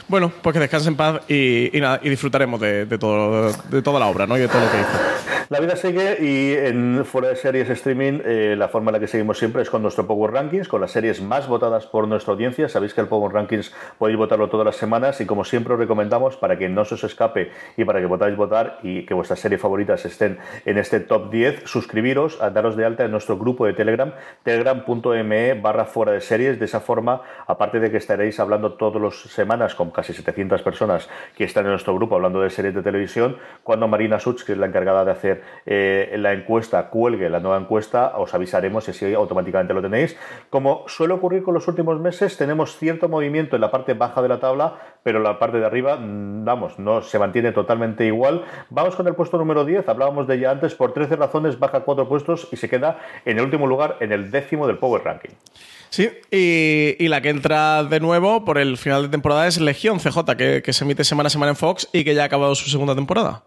Bueno, pues que descanse en paz y, nada, y disfrutaremos de, todo, de toda la obra, ¿no? Y de todo lo que hizo. La vida sigue y en fuera de series streaming eh, la forma en la que seguimos siempre es con nuestro Power Rankings, con las series más votadas por nuestra audiencia. Sabéis que el Power Rankings podéis votarlo todas las semanas y como siempre os recomendamos para que no se os escape y para que podáis votar y que vuestras series favoritas estén en este top 10, suscribiros, a daros de alta en nuestro grupo de Telegram, telegram.me barra fuera de series. De esa forma, aparte de que estaréis hablando todas las semanas con casi 700 personas que están en nuestro grupo hablando de series de televisión, cuando Marina Such, que es la encargada de hacer eh, la encuesta cuelgue la nueva encuesta, os avisaremos y si automáticamente lo tenéis. Como suele ocurrir con los últimos meses, tenemos cierto movimiento en la parte baja de la tabla, pero la parte de arriba, mm, vamos, no se mantiene totalmente igual. Vamos con el puesto número 10, hablábamos de ella antes, por 13 razones baja 4 puestos y se queda en el último lugar, en el décimo del Power Ranking. Sí, y, la que entra de nuevo por el final de temporada es Legión CJ, que, que se emite semana a semana en Fox y que ya ha acabado su segunda temporada.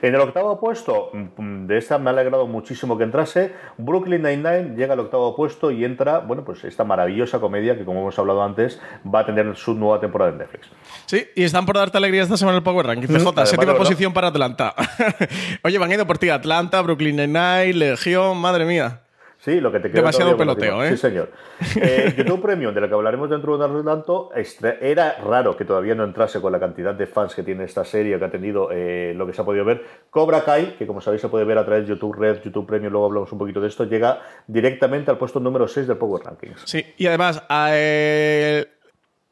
En el octavo puesto, mm, de esta me ha alegrado muchísimo que entrase, Brooklyn Nine-Nine llega al octavo puesto y entra, bueno, pues esta maravillosa comedia que, como hemos hablado antes, va a tener su nueva temporada en Netflix. Sí, y están por darte alegría esta semana el Power Ranking. CJ, séptima posición para Atlanta. (laughs) Oye, van ir por ti Atlanta, Brooklyn Nine-Nine, Legión, madre mía. Sí, lo que te queda Demasiado peloteo, ¿eh? Sí, señor. (laughs) Eh, YouTube Premium, de lo que hablaremos dentro de un tanto, era raro que todavía no entrase con la cantidad de fans que tiene esta serie, que ha tenido eh, lo que se ha podido ver. Cobra Kai, que como sabéis se puede ver a través de YouTube Red, YouTube Premium, luego hablamos un poquito de esto, llega directamente al puesto número 6 del Power Rankings. Sí, y además, eh,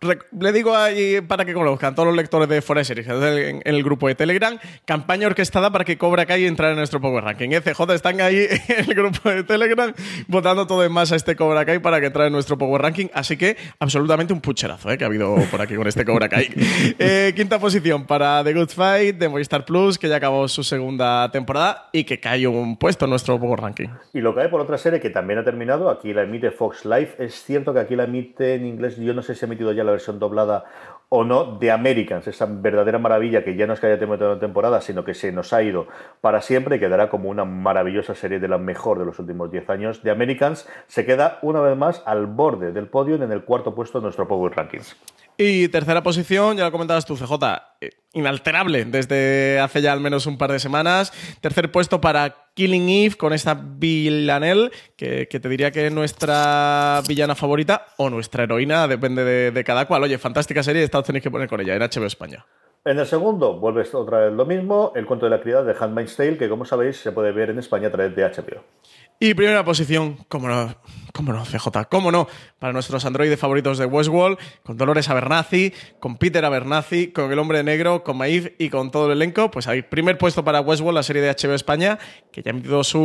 le digo ahí para que conozcan todos los lectores de Forest en, el grupo de Telegram, campaña orquestada para que Cobra Kai entrar en nuestro Power Ranking. FJ están ahí (laughs) en el grupo de Telegram votando todo en masa este Cobra Kai para que entre en nuestro Power Ranking. Así que absolutamente un pucherazo ¿eh? que ha habido por aquí con este Cobra Kai. (laughs) Eh, quinta posición para The Good Fight de Movistar Plus, que ya acabó su segunda temporada y que cae un puesto en nuestro Power Ranking. Y lo cae por otra serie que también ha terminado. Aquí la emite Fox Live. Es cierto que aquí la emite en inglés. Yo no sé si ha emitido ya la versión doblada o no de Americans, esa verdadera maravilla que ya no es que haya tenido una temporada, sino que se nos ha ido para siempre y quedará como una maravillosa serie de la mejor de los últimos 10 años. De Americans se queda una vez más al borde del podio en el cuarto puesto de nuestro Power Rankings. Y tercera posición, ya lo comentabas tú, CJ, eh, inalterable desde hace ya al menos un par de semanas. Tercer puesto para Killing Eve con esta Villanelle, que, te diría que es nuestra villana favorita o nuestra heroína, depende de, cada cual. Oye, fantástica serie, esta tenéis que poner con ella en HBO España. En el segundo, vuelve otra vez lo mismo, el cuento de la criada de Handmaid's Tale, que como sabéis se puede ver en España a través de HBO. Y primera posición, cómo no, cómo no, CJ, cómo no, para nuestros androides favoritos de Westworld, con Dolores Abernathy, con Peter Abernathy, con El Hombre Negro, con Maeve y con todo el elenco, pues hay primer puesto para Westworld, la serie de HBO España, que ya ha emitido su...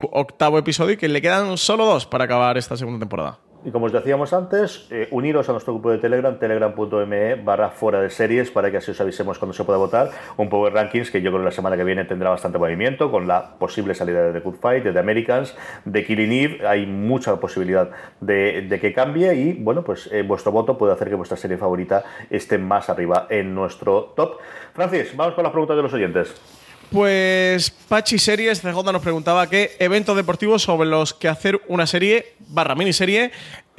octavo episodio y que le quedan solo dos para acabar esta segunda temporada. Y como os decíamos antes, eh, uniros a nuestro grupo de Telegram, telegram.me barra fuera de series, para que así os avisemos cuando se pueda votar. Un Power Rankings que yo creo que la semana que viene tendrá bastante movimiento, con la posible salida de The Good Fight, de The Americans, de Killing Eve. Hay mucha posibilidad de, que cambie y, bueno, pues eh, vuestro voto puede hacer que vuestra serie favorita esté más arriba en nuestro top. Francis, vamos con las preguntas de los oyentes. Pues Pachi Series, CJ nos preguntaba qué eventos deportivos sobre los que hacer una serie barra miniserie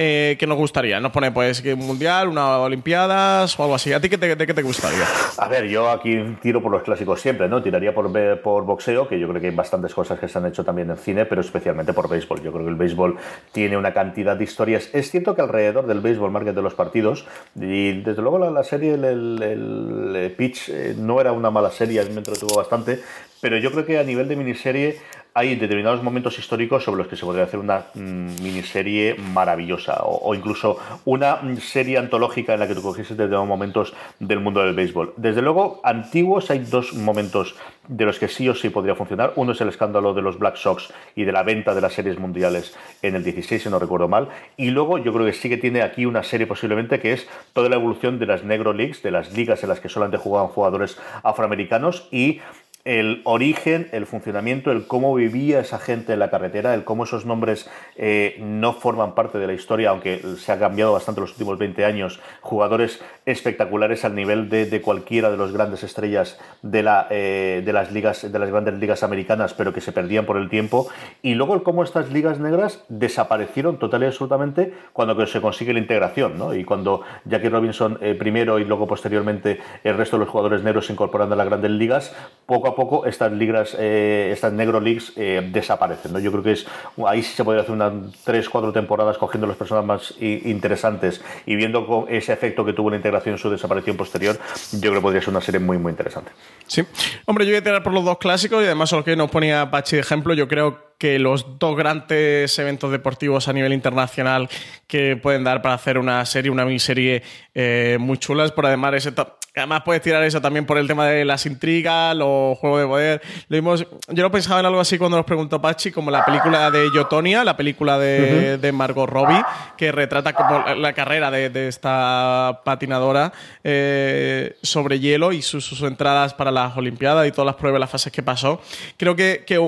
eh, que nos gustaría. Nos pone, pues, un mundial, una Olimpiadas o algo así. ¿A ti qué te, qué te gustaría? A ver, yo aquí tiro por los clásicos siempre, ¿no? Tiraría por, por boxeo, que yo creo que hay bastantes cosas que se han hecho también en cine, pero especialmente por béisbol. Yo creo que el béisbol tiene una cantidad de historias. Es cierto que alrededor del béisbol, market de los partidos, y desde luego la, serie, el, el, pitch, eh, no era una mala serie, a mí me entretuvo bastante, pero yo creo que a nivel de miniserie hay determinados momentos históricos sobre los que se podría hacer una mm, miniserie maravillosa o, incluso una mm, serie antológica en la que tú cogieses determinados momentos del mundo del béisbol. Desde luego, antiguos hay dos momentos de los que sí o sí podría funcionar. Uno es el escándalo de los Black Sox y de la venta de las series mundiales en el 16, si no recuerdo mal. Y luego yo creo que sí que tiene aquí una serie posiblemente que es toda la evolución de las Negro Leagues, de las ligas en las que solamente jugaban jugadores afroamericanos y el origen, el funcionamiento, el cómo vivía esa gente en la carretera, el cómo esos nombres eh, no forman parte de la historia, aunque se ha cambiado bastante los últimos 20 años, jugadores espectaculares al nivel de, cualquiera de las grandes estrellas de, la, eh, de, las ligas, de las grandes ligas americanas, pero que se perdían por el tiempo, y luego el cómo estas ligas negras desaparecieron total y absolutamente cuando se consigue la integración, ¿no? y cuando Jackie Robinson eh, primero y luego posteriormente el resto de los jugadores negros se incorporan a las grandes ligas, poco a poco estas ligas, eh, estas negro leagues eh, desaparecen. ¿no? Yo creo que es ahí sí se podría hacer unas tres, cuatro temporadas cogiendo las personas más interesantes y viendo ese efecto que tuvo la integración en su desaparición posterior. Yo creo que podría ser una serie muy, muy interesante. Sí, hombre, yo voy a tirar por los dos clásicos y además lo que nos ponía Pachi de ejemplo, yo creo que los dos grandes eventos deportivos a nivel internacional que pueden dar para hacer una serie, una miniserie eh, muy chulas, por además ese Además puedes tirar eso también por el tema de las intrigas, los juegos de poder. Lo vimos, yo lo pensaba en algo así cuando nos preguntó Pachi, como la película de Yotonia, la película de, Margot Robbie, que retrata como la carrera de, esta patinadora eh, sobre hielo y sus, entradas para las Olimpiadas y todas las pruebas, las fases que pasó. Creo que, que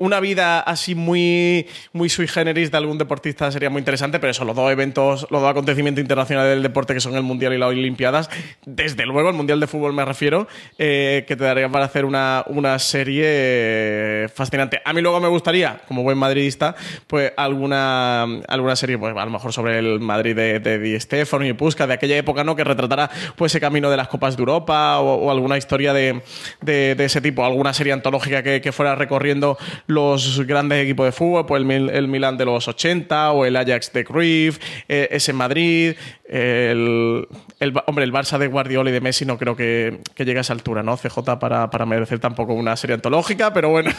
una vida así muy, muy sui generis de algún deportista sería muy interesante, pero eso, los dos eventos, los dos acontecimientos internacionales del deporte que son el Mundial y las Olimpiadas, desde luego el Mundial de Fútbol me refiero, eh, que te daría para hacer una, una serie eh, fascinante. A mí luego me gustaría, como buen madridista, pues alguna, alguna serie, pues a lo mejor sobre el Madrid de, de Di Stefano y Pusca de aquella época, ¿no? Que retratara pues ese camino de las Copas de Europa o, alguna historia de, de, ese tipo, alguna serie antológica que, que fuera recorriendo los grandes equipos de fútbol, pues el, el Milan de los 80 o el Ajax de Cruyff, eh, ese Madrid, el, hombre, el Barça de Guardiola y de Messi no creo que, llegue a esa altura, ¿no? CJ para, merecer tampoco una serie antológica, pero bueno,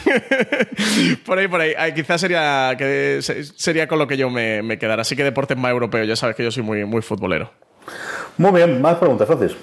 (laughs) por ahí, por ahí, quizás sería, que, sería con lo que yo me, me quedara. Así que deportes más europeos, ya sabes que yo soy muy, muy futbolero. Muy bien, más preguntas, Francis.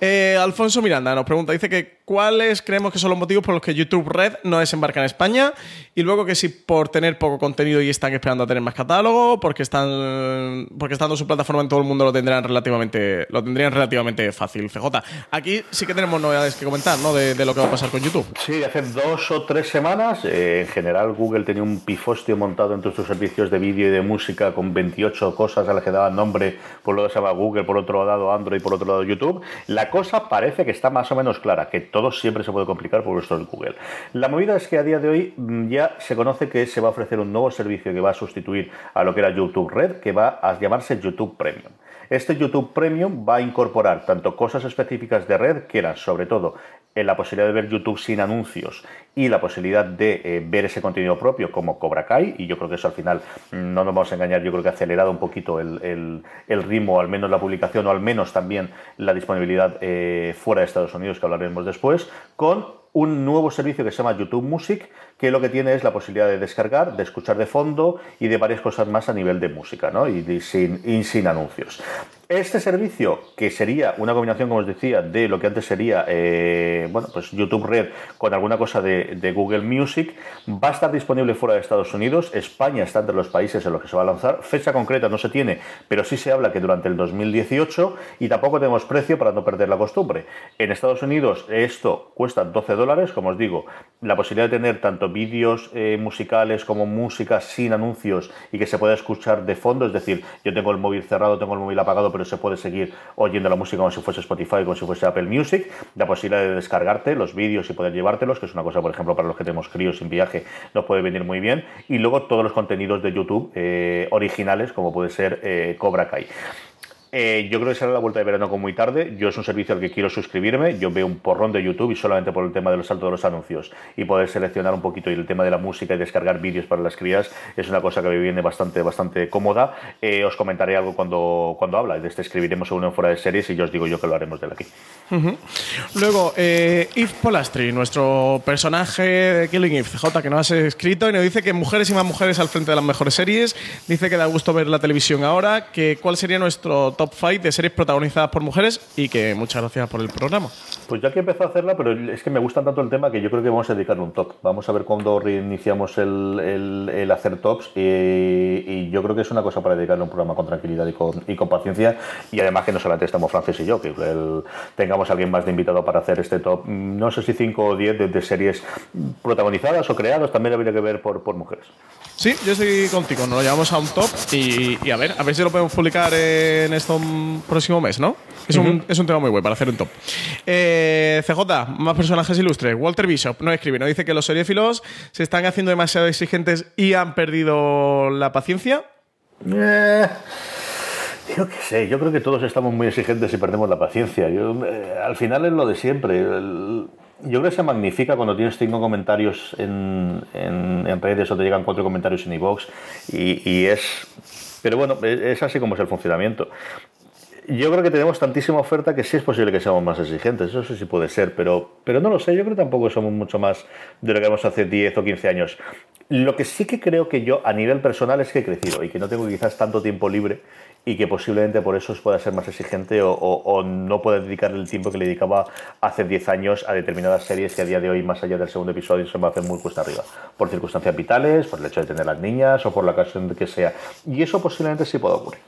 Eh, Alfonso Miranda nos pregunta, dice que cuáles creemos que son los motivos por los que YouTube Red no desembarca en España y luego que si por tener poco contenido y están esperando a tener más catálogo, porque están porque estando su plataforma en todo el mundo lo tendrán relativamente lo tendrían relativamente fácil. CJ, aquí sí que tenemos novedades que comentar, ¿no? De, lo que va a pasar con YouTube. Sí, hace dos o tres semanas, eh, en general Google tenía un pifostio montado entre sus servicios de vídeo y de música con 28 cosas a las que daban nombre, por lo que se llama Google, por otro lado Android, por otro lado YouTube. La cosa parece que está más o menos clara, que todo siempre se puede complicar por esto de Google. La movida es que a día de hoy mm, ya se conoce que se va a ofrecer un nuevo servicio que va a sustituir a lo que era YouTube Red, que va a llamarse YouTube Premium. Este YouTube Premium va a incorporar tanto cosas específicas de red, que eran sobre todo en la posibilidad de ver YouTube sin anuncios y la posibilidad de eh, ver ese contenido propio como Cobra Kai, y yo creo que eso al final, mm, no nos vamos a engañar, yo creo que ha acelerado un poquito el, ritmo, al menos la publicación, o al menos también la disponibilidad eh, fuera de Estados Unidos, que hablaremos después, con un nuevo servicio que se llama YouTube Music, que lo que tiene es la posibilidad de descargar, de escuchar de fondo y de varias cosas más a nivel de música, ¿no? Y, sin, sin anuncios. Este servicio, que sería una combinación, como os decía, de lo que antes sería eh, bueno, pues YouTube Red con alguna cosa de, Google Music, va a estar disponible fuera de Estados Unidos. España está entre los países en los que se va a lanzar. Fecha concreta no se tiene, pero sí se habla que durante el 2018 y tampoco tenemos precio para no perder la costumbre. En Estados Unidos esto cuesta 12 dólares como os digo, la posibilidad de tener tanto vídeos eh, musicales como música sin anuncios y que se pueda escuchar de fondo, es decir, yo tengo el móvil cerrado, tengo el móvil apagado, pero se puede seguir oyendo la música como si fuese Spotify, como si fuese Apple Music, la posibilidad de descargarte los vídeos y poder llevártelos, que es una cosa, por ejemplo, para los que tenemos críos sin viaje, nos puede venir muy bien, y luego todos los contenidos de YouTube eh, originales, como puede ser eh, Cobra Kai. Eh, yo creo que será la vuelta de verano como muy tarde. Yo es un servicio al que quiero suscribirme. Yo veo un porrón de YouTube y solamente por el tema de los saltos de los anuncios y poder seleccionar un poquito y el tema de la música y descargar vídeos para las crías es una cosa que me viene bastante, bastante cómoda. Eh, os comentaré algo cuando, cuando habla. Este escribiremos uno fuera de series y yo os digo yo que lo haremos de aquí. Luego, eh, Yves Polastri, nuestro personaje de Killing Eve, CJ, que nos has escrito y nos dice que mujeres y más mujeres al frente de las mejores series. Dice que da gusto ver la televisión ahora. Que cuál sería nuestro top 5 de series protagonizadas por mujeres y que muchas gracias por el programa. Pues ya que empezó a hacerla, pero es que me gusta tanto el tema que yo creo que vamos a dedicarle un top. Vamos a ver cuándo reiniciamos el, el, hacer tops y, yo creo que es una cosa para dedicarle un programa con tranquilidad y con, y con paciencia y además que no solamente estamos Francis y yo, que tengamos a alguien más de invitado para hacer este top, no sé si 5 o 10 de, series protagonizadas o creadas, también habría que ver por, por mujeres. Sí, yo estoy contigo, nos lo llevamos a un top y, a ver, a ver si lo podemos publicar en este próximo mes, ¿no? Es, un, es un tema muy bueno para hacer un top. Eh, CJ, más personajes ilustres. Walter Bishop no escribe, no dice que los seriéfilos se están haciendo demasiado exigentes y han perdido la paciencia. Eh, yo qué sé, yo creo que todos estamos muy exigentes y perdemos la paciencia. Yo, eh, al final es lo de siempre. yo creo que se magnifica cuando tienes cinco comentarios en, en, redes o te llegan cuatro comentarios en iVoox y, y es pero bueno, es así como es el funcionamiento. Yo creo que tenemos tantísima oferta que sí es posible que seamos más exigentes, eso sí puede ser, pero, pero no lo sé, yo creo que tampoco somos mucho más de lo que éramos hace 10 o 15 años. Lo que sí que creo que yo a nivel personal es que he crecido y que no tengo quizás tanto tiempo libre y que posiblemente por eso pueda ser más exigente o, no pueda dedicar el tiempo que le dedicaba hace 10 años a determinadas series que a día de hoy, más allá del segundo episodio, se me hacen muy cuesta arriba. Por circunstancias vitales, por el hecho de tener las niñas o por la ocasión que sea. Y eso posiblemente sí pueda ocurrir.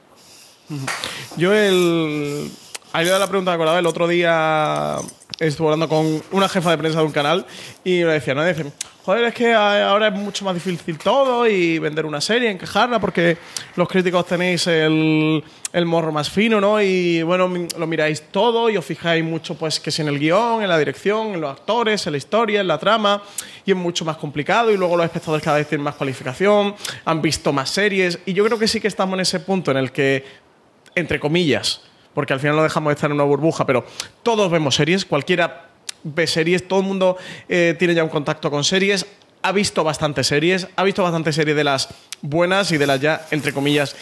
Yo el... Ahí le la pregunta de el otro día estuve hablando con una jefa de prensa de un canal y me decía, no, dice, joder, es que ahora es mucho más difícil todo y vender una serie, encajarla, porque los críticos tenéis el, el morro más fino, ¿no? Y bueno, lo miráis todo y os fijáis mucho, pues, que si en el guion, en la dirección, en los actores, en la historia, en la trama, y es mucho más complicado. Y luego los espectadores cada vez tienen más cualificación, han visto más series, y yo creo que sí que estamos en ese punto en el que entre comillas, porque al final no dejamos de estar en una burbuja, pero todos vemos series, cualquiera ve series, todo el mundo eh, tiene ya un contacto con series, ha visto bastantes series, ha visto bastantes series de las buenas y de las ya, entre comillas,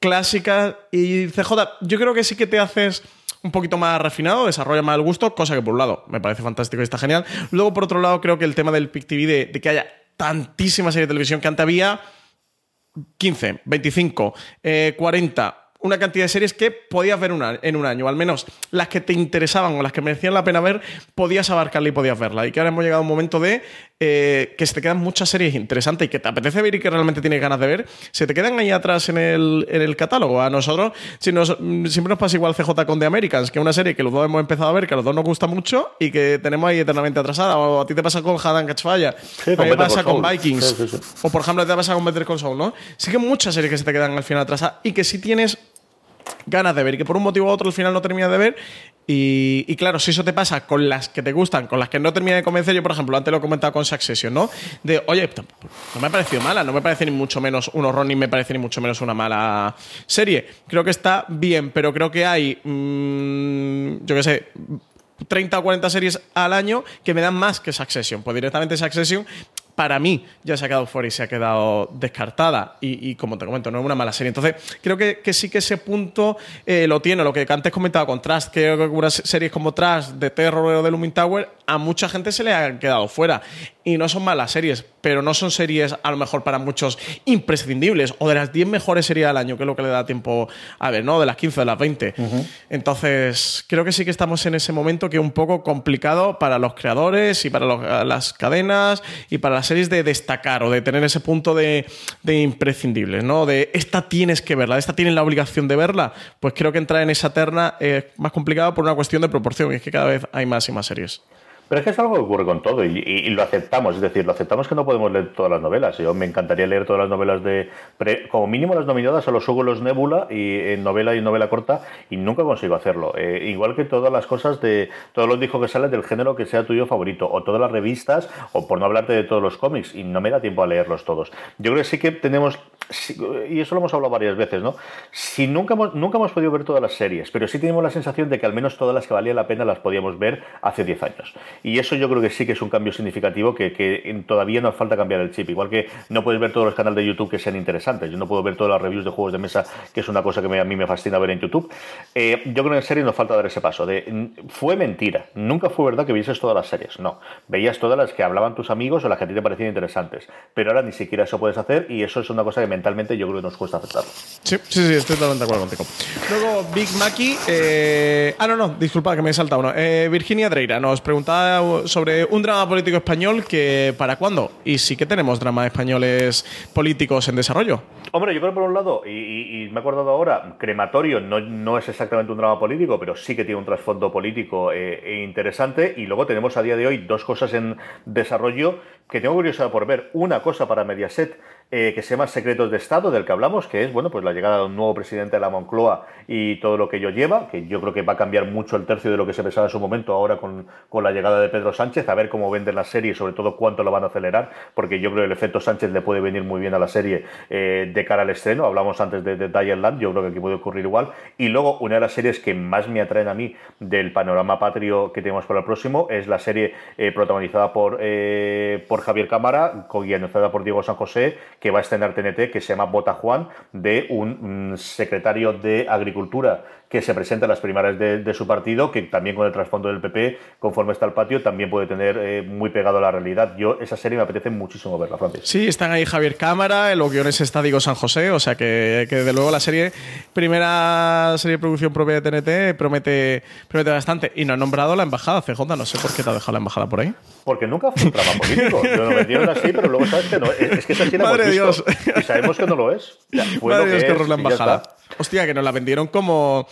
clásicas. Y CJ, yo creo que sí que te haces un poquito más refinado, desarrolla más el gusto, cosa que por un lado me parece fantástico y está genial. Luego, por otro lado, creo que el tema del PIC TV, de, que haya tantísimas series de televisión que antes había 15, 25, 40 una cantidad de series que podías ver en un año, al menos las que te interesaban o las que merecían la pena ver, podías abarcarla y podías verla. Y que ahora hemos llegado a un momento de eh, que se te quedan muchas series interesantes y que te apetece ver y que realmente tienes ganas de ver, se te quedan ahí atrás en el, catálogo. A nosotros si nos, siempre nos pasa igual CJ con The Americans, que es una serie que los dos hemos empezado a ver, que a los dos nos gusta mucho y que tenemos ahí eternamente atrasada. O a ti te pasa con Hadan Catchfire, a mí me pasa con Vikings, o por ejemplo te pasa con Better Saul, ¿no? Sí que muchas series que se te quedan al final atrasadas y que si tienes ganas de ver y que por un motivo u otro al final no terminas de ver. Y, claro, si eso te pasa con las que te gustan, con las que no termina de convencer, yo por ejemplo, antes lo he comentado con Succession, ¿no? De, oye, no me ha parecido mala, no me parece ni mucho menos un horror, ni me parece ni mucho menos una mala serie. Creo que está bien, pero creo que hay, mm, yo qué sé, 30 o 40 series al año que me dan más que Succession. Pues directamente Succession para mí ya se ha quedado fuera y se ha quedado descartada. Y, como te comento, no es una mala serie. Entonces, creo que, sí que ese punto eh, lo tiene. Lo que antes comentaba con Trust, que algunas series como Trust, de Terror o de Looming Tower, a mucha gente se le ha quedado fuera. Y no son malas series, pero no son series a lo mejor para muchos imprescindibles. O de las 10 mejores series al año, que es lo que le da tiempo a ver, ¿no? De las 15 o de las 20. Entonces, creo que sí que estamos en ese momento que es un poco complicado para los creadores y para las cadenas y para las series de destacar o de tener ese punto de, de imprescindibles, ¿no? De esta tienes que verla, esta tienes la obligación de verla. Pues creo que entrar en esa terna es más complicado por una cuestión de proporción, y es que cada vez hay más y más series. Pero es que es algo que ocurre con todo y, lo aceptamos, es decir, lo aceptamos que no podemos leer todas las novelas. Yo me encantaría leer todas las novelas de, como mínimo las nominadas a los Hugo Nebula y en novela y novela corta y nunca consigo hacerlo. Eh, igual que todas las cosas de todos los discos que salen del género que sea tuyo favorito o todas las revistas o por no hablarte de todos los cómics y no me da tiempo a leerlos todos. Yo creo que sí que tenemos y eso lo hemos hablado varias veces, ¿no? Si nunca hemos, nunca hemos podido ver todas las series, pero sí tenemos la sensación de que al menos todas las que valía la pena las podíamos ver hace 10 años. Y eso yo creo que sí que es un cambio significativo que, todavía nos falta cambiar el chip. Igual que no puedes ver todos los canales de YouTube que sean interesantes. Yo no puedo ver todas las reviews de juegos de mesa, que es una cosa que a mí me fascina ver en YouTube. Eh, yo creo que en serie nos falta dar ese paso. De, fue mentira. Nunca fue verdad que vieses todas las series. No. Veías todas las que hablaban tus amigos o las que a ti te parecían interesantes. Pero ahora ni siquiera eso puedes hacer y eso es una cosa que mentalmente yo creo que nos cuesta aceptarlo. Sí, sí, sí, estoy totalmente de acuerdo contigo. Luego, Big Mackey. Eh, ah, no, no, disculpa que me he saltado uno. Eh, Virginia Dreira nos preguntaba sobre un drama político español que para cuándo. Y sí que tenemos dramas españoles políticos en desarrollo. Hombre, yo creo por un lado, y, me he acordado ahora, Crematorio no, no, es exactamente un drama político, pero sí que tiene un trasfondo político eh, e interesante. Y luego tenemos a día de hoy dos cosas en desarrollo que tengo curiosidad por ver. Una cosa para Mediaset eh, que se llama Secretos de Estado, del que hablamos, que es bueno, pues la llegada de un nuevo presidente de la Moncloa y todo lo que ello lleva, que yo creo que va a cambiar mucho el tercio de lo que se pensaba en su momento ahora con, con la llegada de Pedro Sánchez, a ver cómo venden la serie y sobre todo cuánto lo van a acelerar, porque yo creo que el efecto Sánchez le puede venir muy bien a la serie eh, de cara al estreno. Hablamos antes de, de Land, yo creo que aquí puede ocurrir igual. Y luego, una de las series que más me atraen a mí del panorama patrio que tenemos para el próximo es la serie eh, protagonizada por, por Javier Cámara, guionizada por Diego San José que va a estrenar TNT, que se llama Bota Juan, de un mm, secretario de Agricultura que se presenta en las primarias de, su partido, que también con el trasfondo del PP, conforme está el patio, también puede tener eh, muy pegado a la realidad. Yo, esa serie me apetece muchísimo verla, Francis. Sí, están ahí Javier Cámara, en los guiones está Diego San José, o sea que, que desde luego la serie, primera serie de producción propia de TNT, promete, promete bastante. Y no han nombrado la embajada, CJ, no sé por qué te ha dejado la embajada por ahí. Porque nunca fue un trama político. Lo metieron así, pero luego sabes que no. Es que esa sí la (laughs) Madre Dios. Y sabemos que no lo es. Madre Dios, que, la embajada. Hostia, que nos la vendieron como.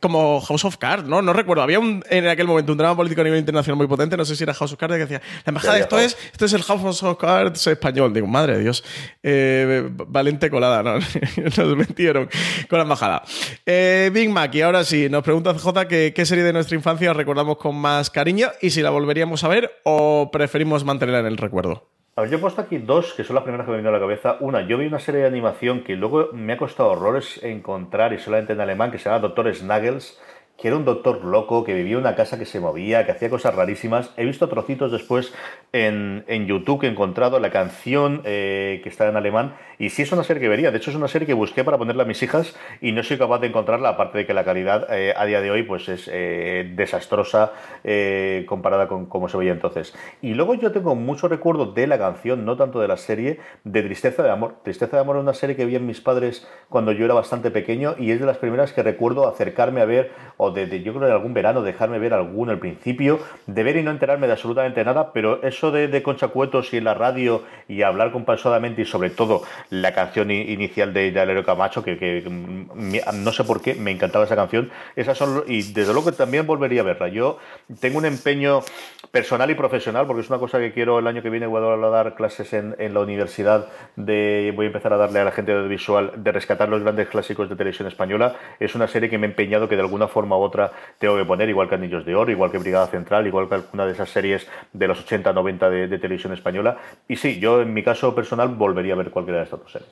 como House of Cards, ¿no? No recuerdo. Había un, en aquel momento un drama político a nivel internacional muy potente, no sé si era House of Cards, que decía: La embajada, esto es, esto es el House of Cards español. Digo, madre de Dios. Eh, valente colada, ¿no? (laughs) nos metieron con la embajada. Eh, Big Mac, y ahora sí, nos pregunta CJ que, qué serie de nuestra infancia recordamos con más cariño y si la volveríamos a ver o preferimos mantenerla en el recuerdo. A ver, yo he puesto aquí dos, que son las primeras que me venido a la cabeza. Una, yo vi una serie de animación que luego me ha costado horrores encontrar y solamente en alemán, que se llama Doctor Snuggles, que era un doctor loco, que vivía en una casa que se movía, que hacía cosas rarísimas. He visto trocitos después en, en YouTube he encontrado la canción eh, que está en alemán. Y sí es una serie que vería. De hecho, es una serie que busqué para ponerla a mis hijas y no soy capaz de encontrarla, aparte de que la calidad eh, a día de hoy pues es eh, desastrosa comparada con cómo se veía entonces. Y luego yo tengo mucho recuerdo de la canción, no tanto de la serie, de Tristeza de Amor. Tristeza de Amor es una serie que vi en mis padres cuando yo era bastante pequeño y es de las primeras que recuerdo acercarme a ver o de, yo creo de algún verano dejarme ver alguno al principio, de ver y no enterarme de absolutamente nada, pero eso de, de Concha Cuetos y en la radio y hablar compassadamente y sobre todo la canción inicial de, de Camacho, que, no sé por qué me encantaba esa canción, esas son, y desde luego que también volvería a verla. Yo tengo un empeño personal y profesional, porque es una cosa que quiero el año que viene, voy a dar clases en, en la universidad, de, voy a empezar a darle a la gente audiovisual de rescatar los grandes clásicos de televisión española. Es una serie que me he empeñado que de alguna forma u otra tengo que poner, igual que Anillos de Oro, igual que Brigada Central, igual que alguna de esas series de los 80, 90 de, de televisión española. Y sí, yo en mi caso personal volvería a ver cualquiera de estas dos series.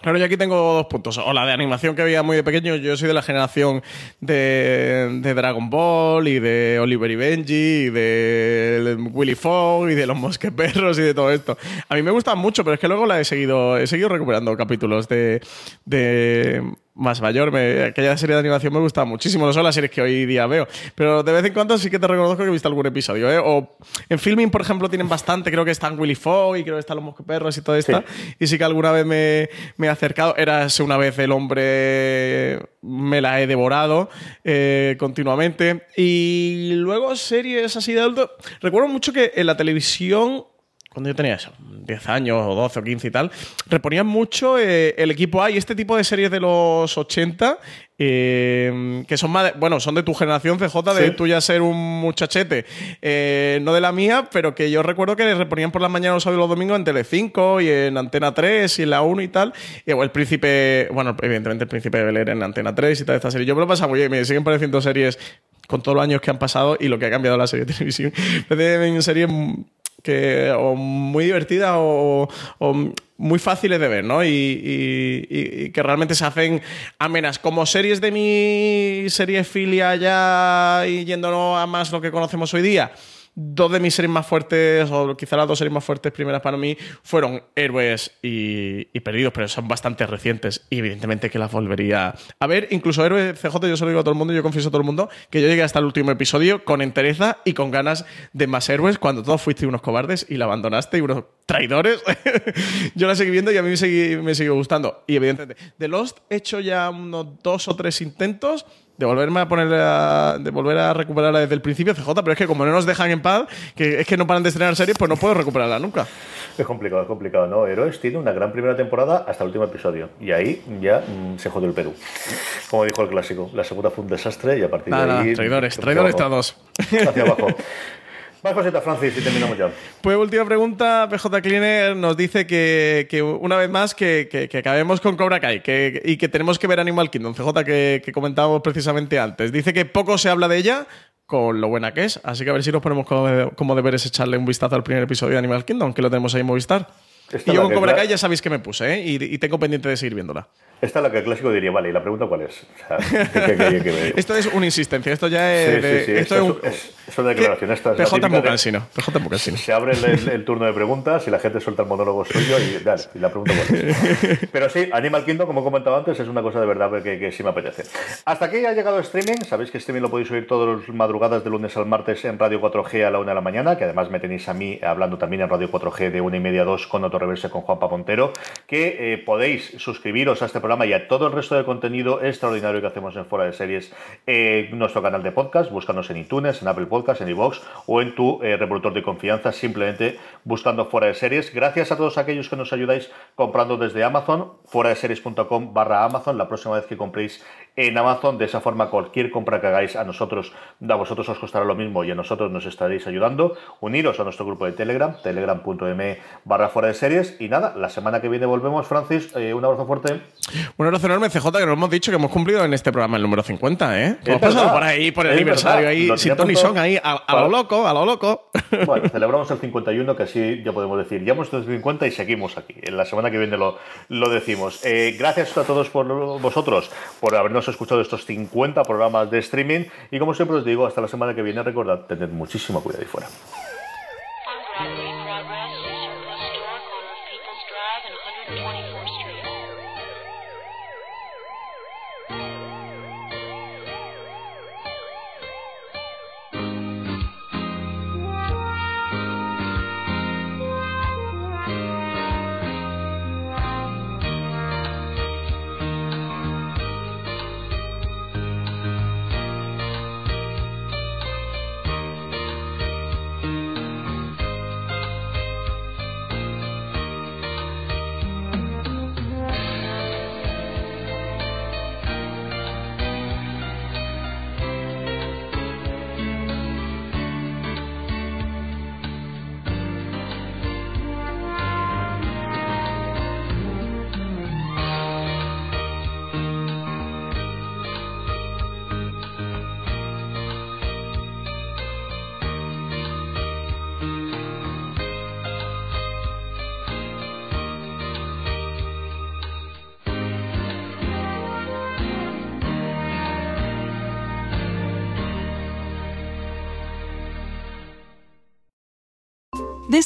Claro, yo aquí tengo dos puntos. O la de animación que veía muy de pequeño. Yo soy de la generación de, Dragon Ball y de Oliver y Benji y de Willy Fogg y de los mosqueperros y de todo esto. A mí me gustan mucho, pero es que luego la he seguido, he seguido recuperando capítulos de, de más mayor, me, aquella serie de animación me gustaba muchísimo, no son las series que hoy día veo, pero de vez en cuando sí que te reconozco que he visto algún episodio, ¿eh? O en filming, por ejemplo, tienen bastante, creo que están Willy Fogg y creo que están los mosqueperros y todo esto, y sí que alguna vez me, me, he acercado, era una vez el hombre, me la he devorado eh, continuamente, y luego series así de adulto, recuerdo mucho que en la televisión cuando yo tenía eso, 10 años o 12 o 15 y tal, reponían mucho eh, el equipo A y este tipo de series de los 80 eh, que son más, bueno, son de tu generación CJ, de tú ya ser un muchachete, eh, no de la mía, pero que yo recuerdo que reponían por las mañanas los sábados y los domingos en Telecinco y en Antena 3 y en la 1 y tal. Y el príncipe, bueno, evidentemente el príncipe de Bel en Antena 3 y tal, esta serie. Yo me lo pasaba muy bien, me siguen pareciendo series con todos los años que han pasado y lo que ha cambiado la serie de televisión. (laughs) Me series que o muy divertidas o, muy fáciles de ver, ¿no? Y, que realmente se hacen amenas. Como series de mi serie filia ya y yéndonos a más lo que conocemos hoy día dos de mis series más fuertes, o quizá las dos series más fuertes primeras para mí, fueron Héroes y, Perdidos, pero son bastante recientes y evidentemente que las volvería a ver. Incluso Héroes CJ, yo se lo digo a todo el mundo, yo confieso a todo el mundo, que yo llegué hasta el último episodio con entereza y con ganas de más héroes cuando todos fuiste unos cobardes y la abandonaste y unos traidores. (laughs) yo la seguí viendo y a mí me, me sigue gustando. Y evidentemente, de Lost he hecho ya unos dos o tres intentos de volverme a ponerle de volver a recuperarla desde el principio CJ, pero es que como no nos dejan en paz, que es que no paran de estrenar series, pues no puedo recuperarla nunca. Es complicado, es complicado, ¿no? Héroes tiene una gran primera temporada hasta el último episodio. Y ahí ya mm, se jodió el Perú. Como dijo el clásico, la segunda fue un desastre y a partir de ahí. traidores, traidores todos. Hacia abajo. (laughs) Más cositas, Francis, y terminamos ya. Pues última pregunta, PJ Cleaner nos dice que, una vez más que, acabemos con Cobra Kai y que tenemos que ver Animal Kingdom, CJ, que, comentábamos precisamente antes. Dice que poco se habla de ella, con lo buena que es. Así que a ver si nos ponemos como, como deberes echarle un vistazo al primer episodio de Animal Kingdom, que lo tenemos ahí en Movistar. y yo con Cobra Kai ya sabéis que me puse, ¿eh? y, tengo pendiente de seguir viéndola. Esta es la que el clásico diría, vale, ¿y la pregunta cuál es? (laughs) esto es una insistencia, esto ya es. Sí, sí, sí. Esto, es, un... es, una declaración. Esta es PJ Mucansino. Se abre el, turno de preguntas y la gente suelta el monólogo suyo y dale, y la pregunta cuál es. (laughs) Pero sí, Animal Kingdom, como he comentado antes, es una cosa de verdad que, que sí me apetece. Hasta aquí ha llegado streaming. Sabéis que streaming lo podéis oír todas las madrugadas de lunes al martes en Radio 4G a la una de la mañana, que además me tenéis a mí hablando también en Radio 4G de una y media a dos con Otro Reverse con Juanpa Montero, que eh, podéis suscribiros a este y a todo el resto de contenido extraordinario que hacemos en Fuera de Series en nuestro canal de podcast. Búscanos en iTunes, en Apple Podcasts, en iVoox o en tu eh, reproductor de confianza, simplemente buscando Fuera de Series. Gracias a todos aquellos que nos ayudáis comprando desde Amazon, fuera de series.com barra Amazon. La próxima vez que compréis en Amazon. De esa forma, cualquier compra que hagáis a nosotros, a vosotros os costará lo mismo y a nosotros nos estaréis ayudando. Uniros a nuestro grupo de Telegram, telegram.m barra fuera de series. Y nada, la semana que viene volvemos, Francis. Eh, un abrazo fuerte. Un abrazo enorme, CJ, que nos hemos dicho que hemos cumplido en este programa el número 50, ¿eh? Hemos pasado por ahí, por el aniversario, ahí, sin Tony Song, ahí, a, lo loco, a lo loco. (laughs) Bueno, celebramos el 51, que así ya podemos decir. Ya hemos hecho el 50 y seguimos aquí. En la semana que viene lo, lo decimos. Eh, gracias a todos por vosotros por habernos escuchado estos 50 programas de streaming y como siempre os digo, hasta la semana que viene, recordad, tened muchísimo cuidado ahí fuera.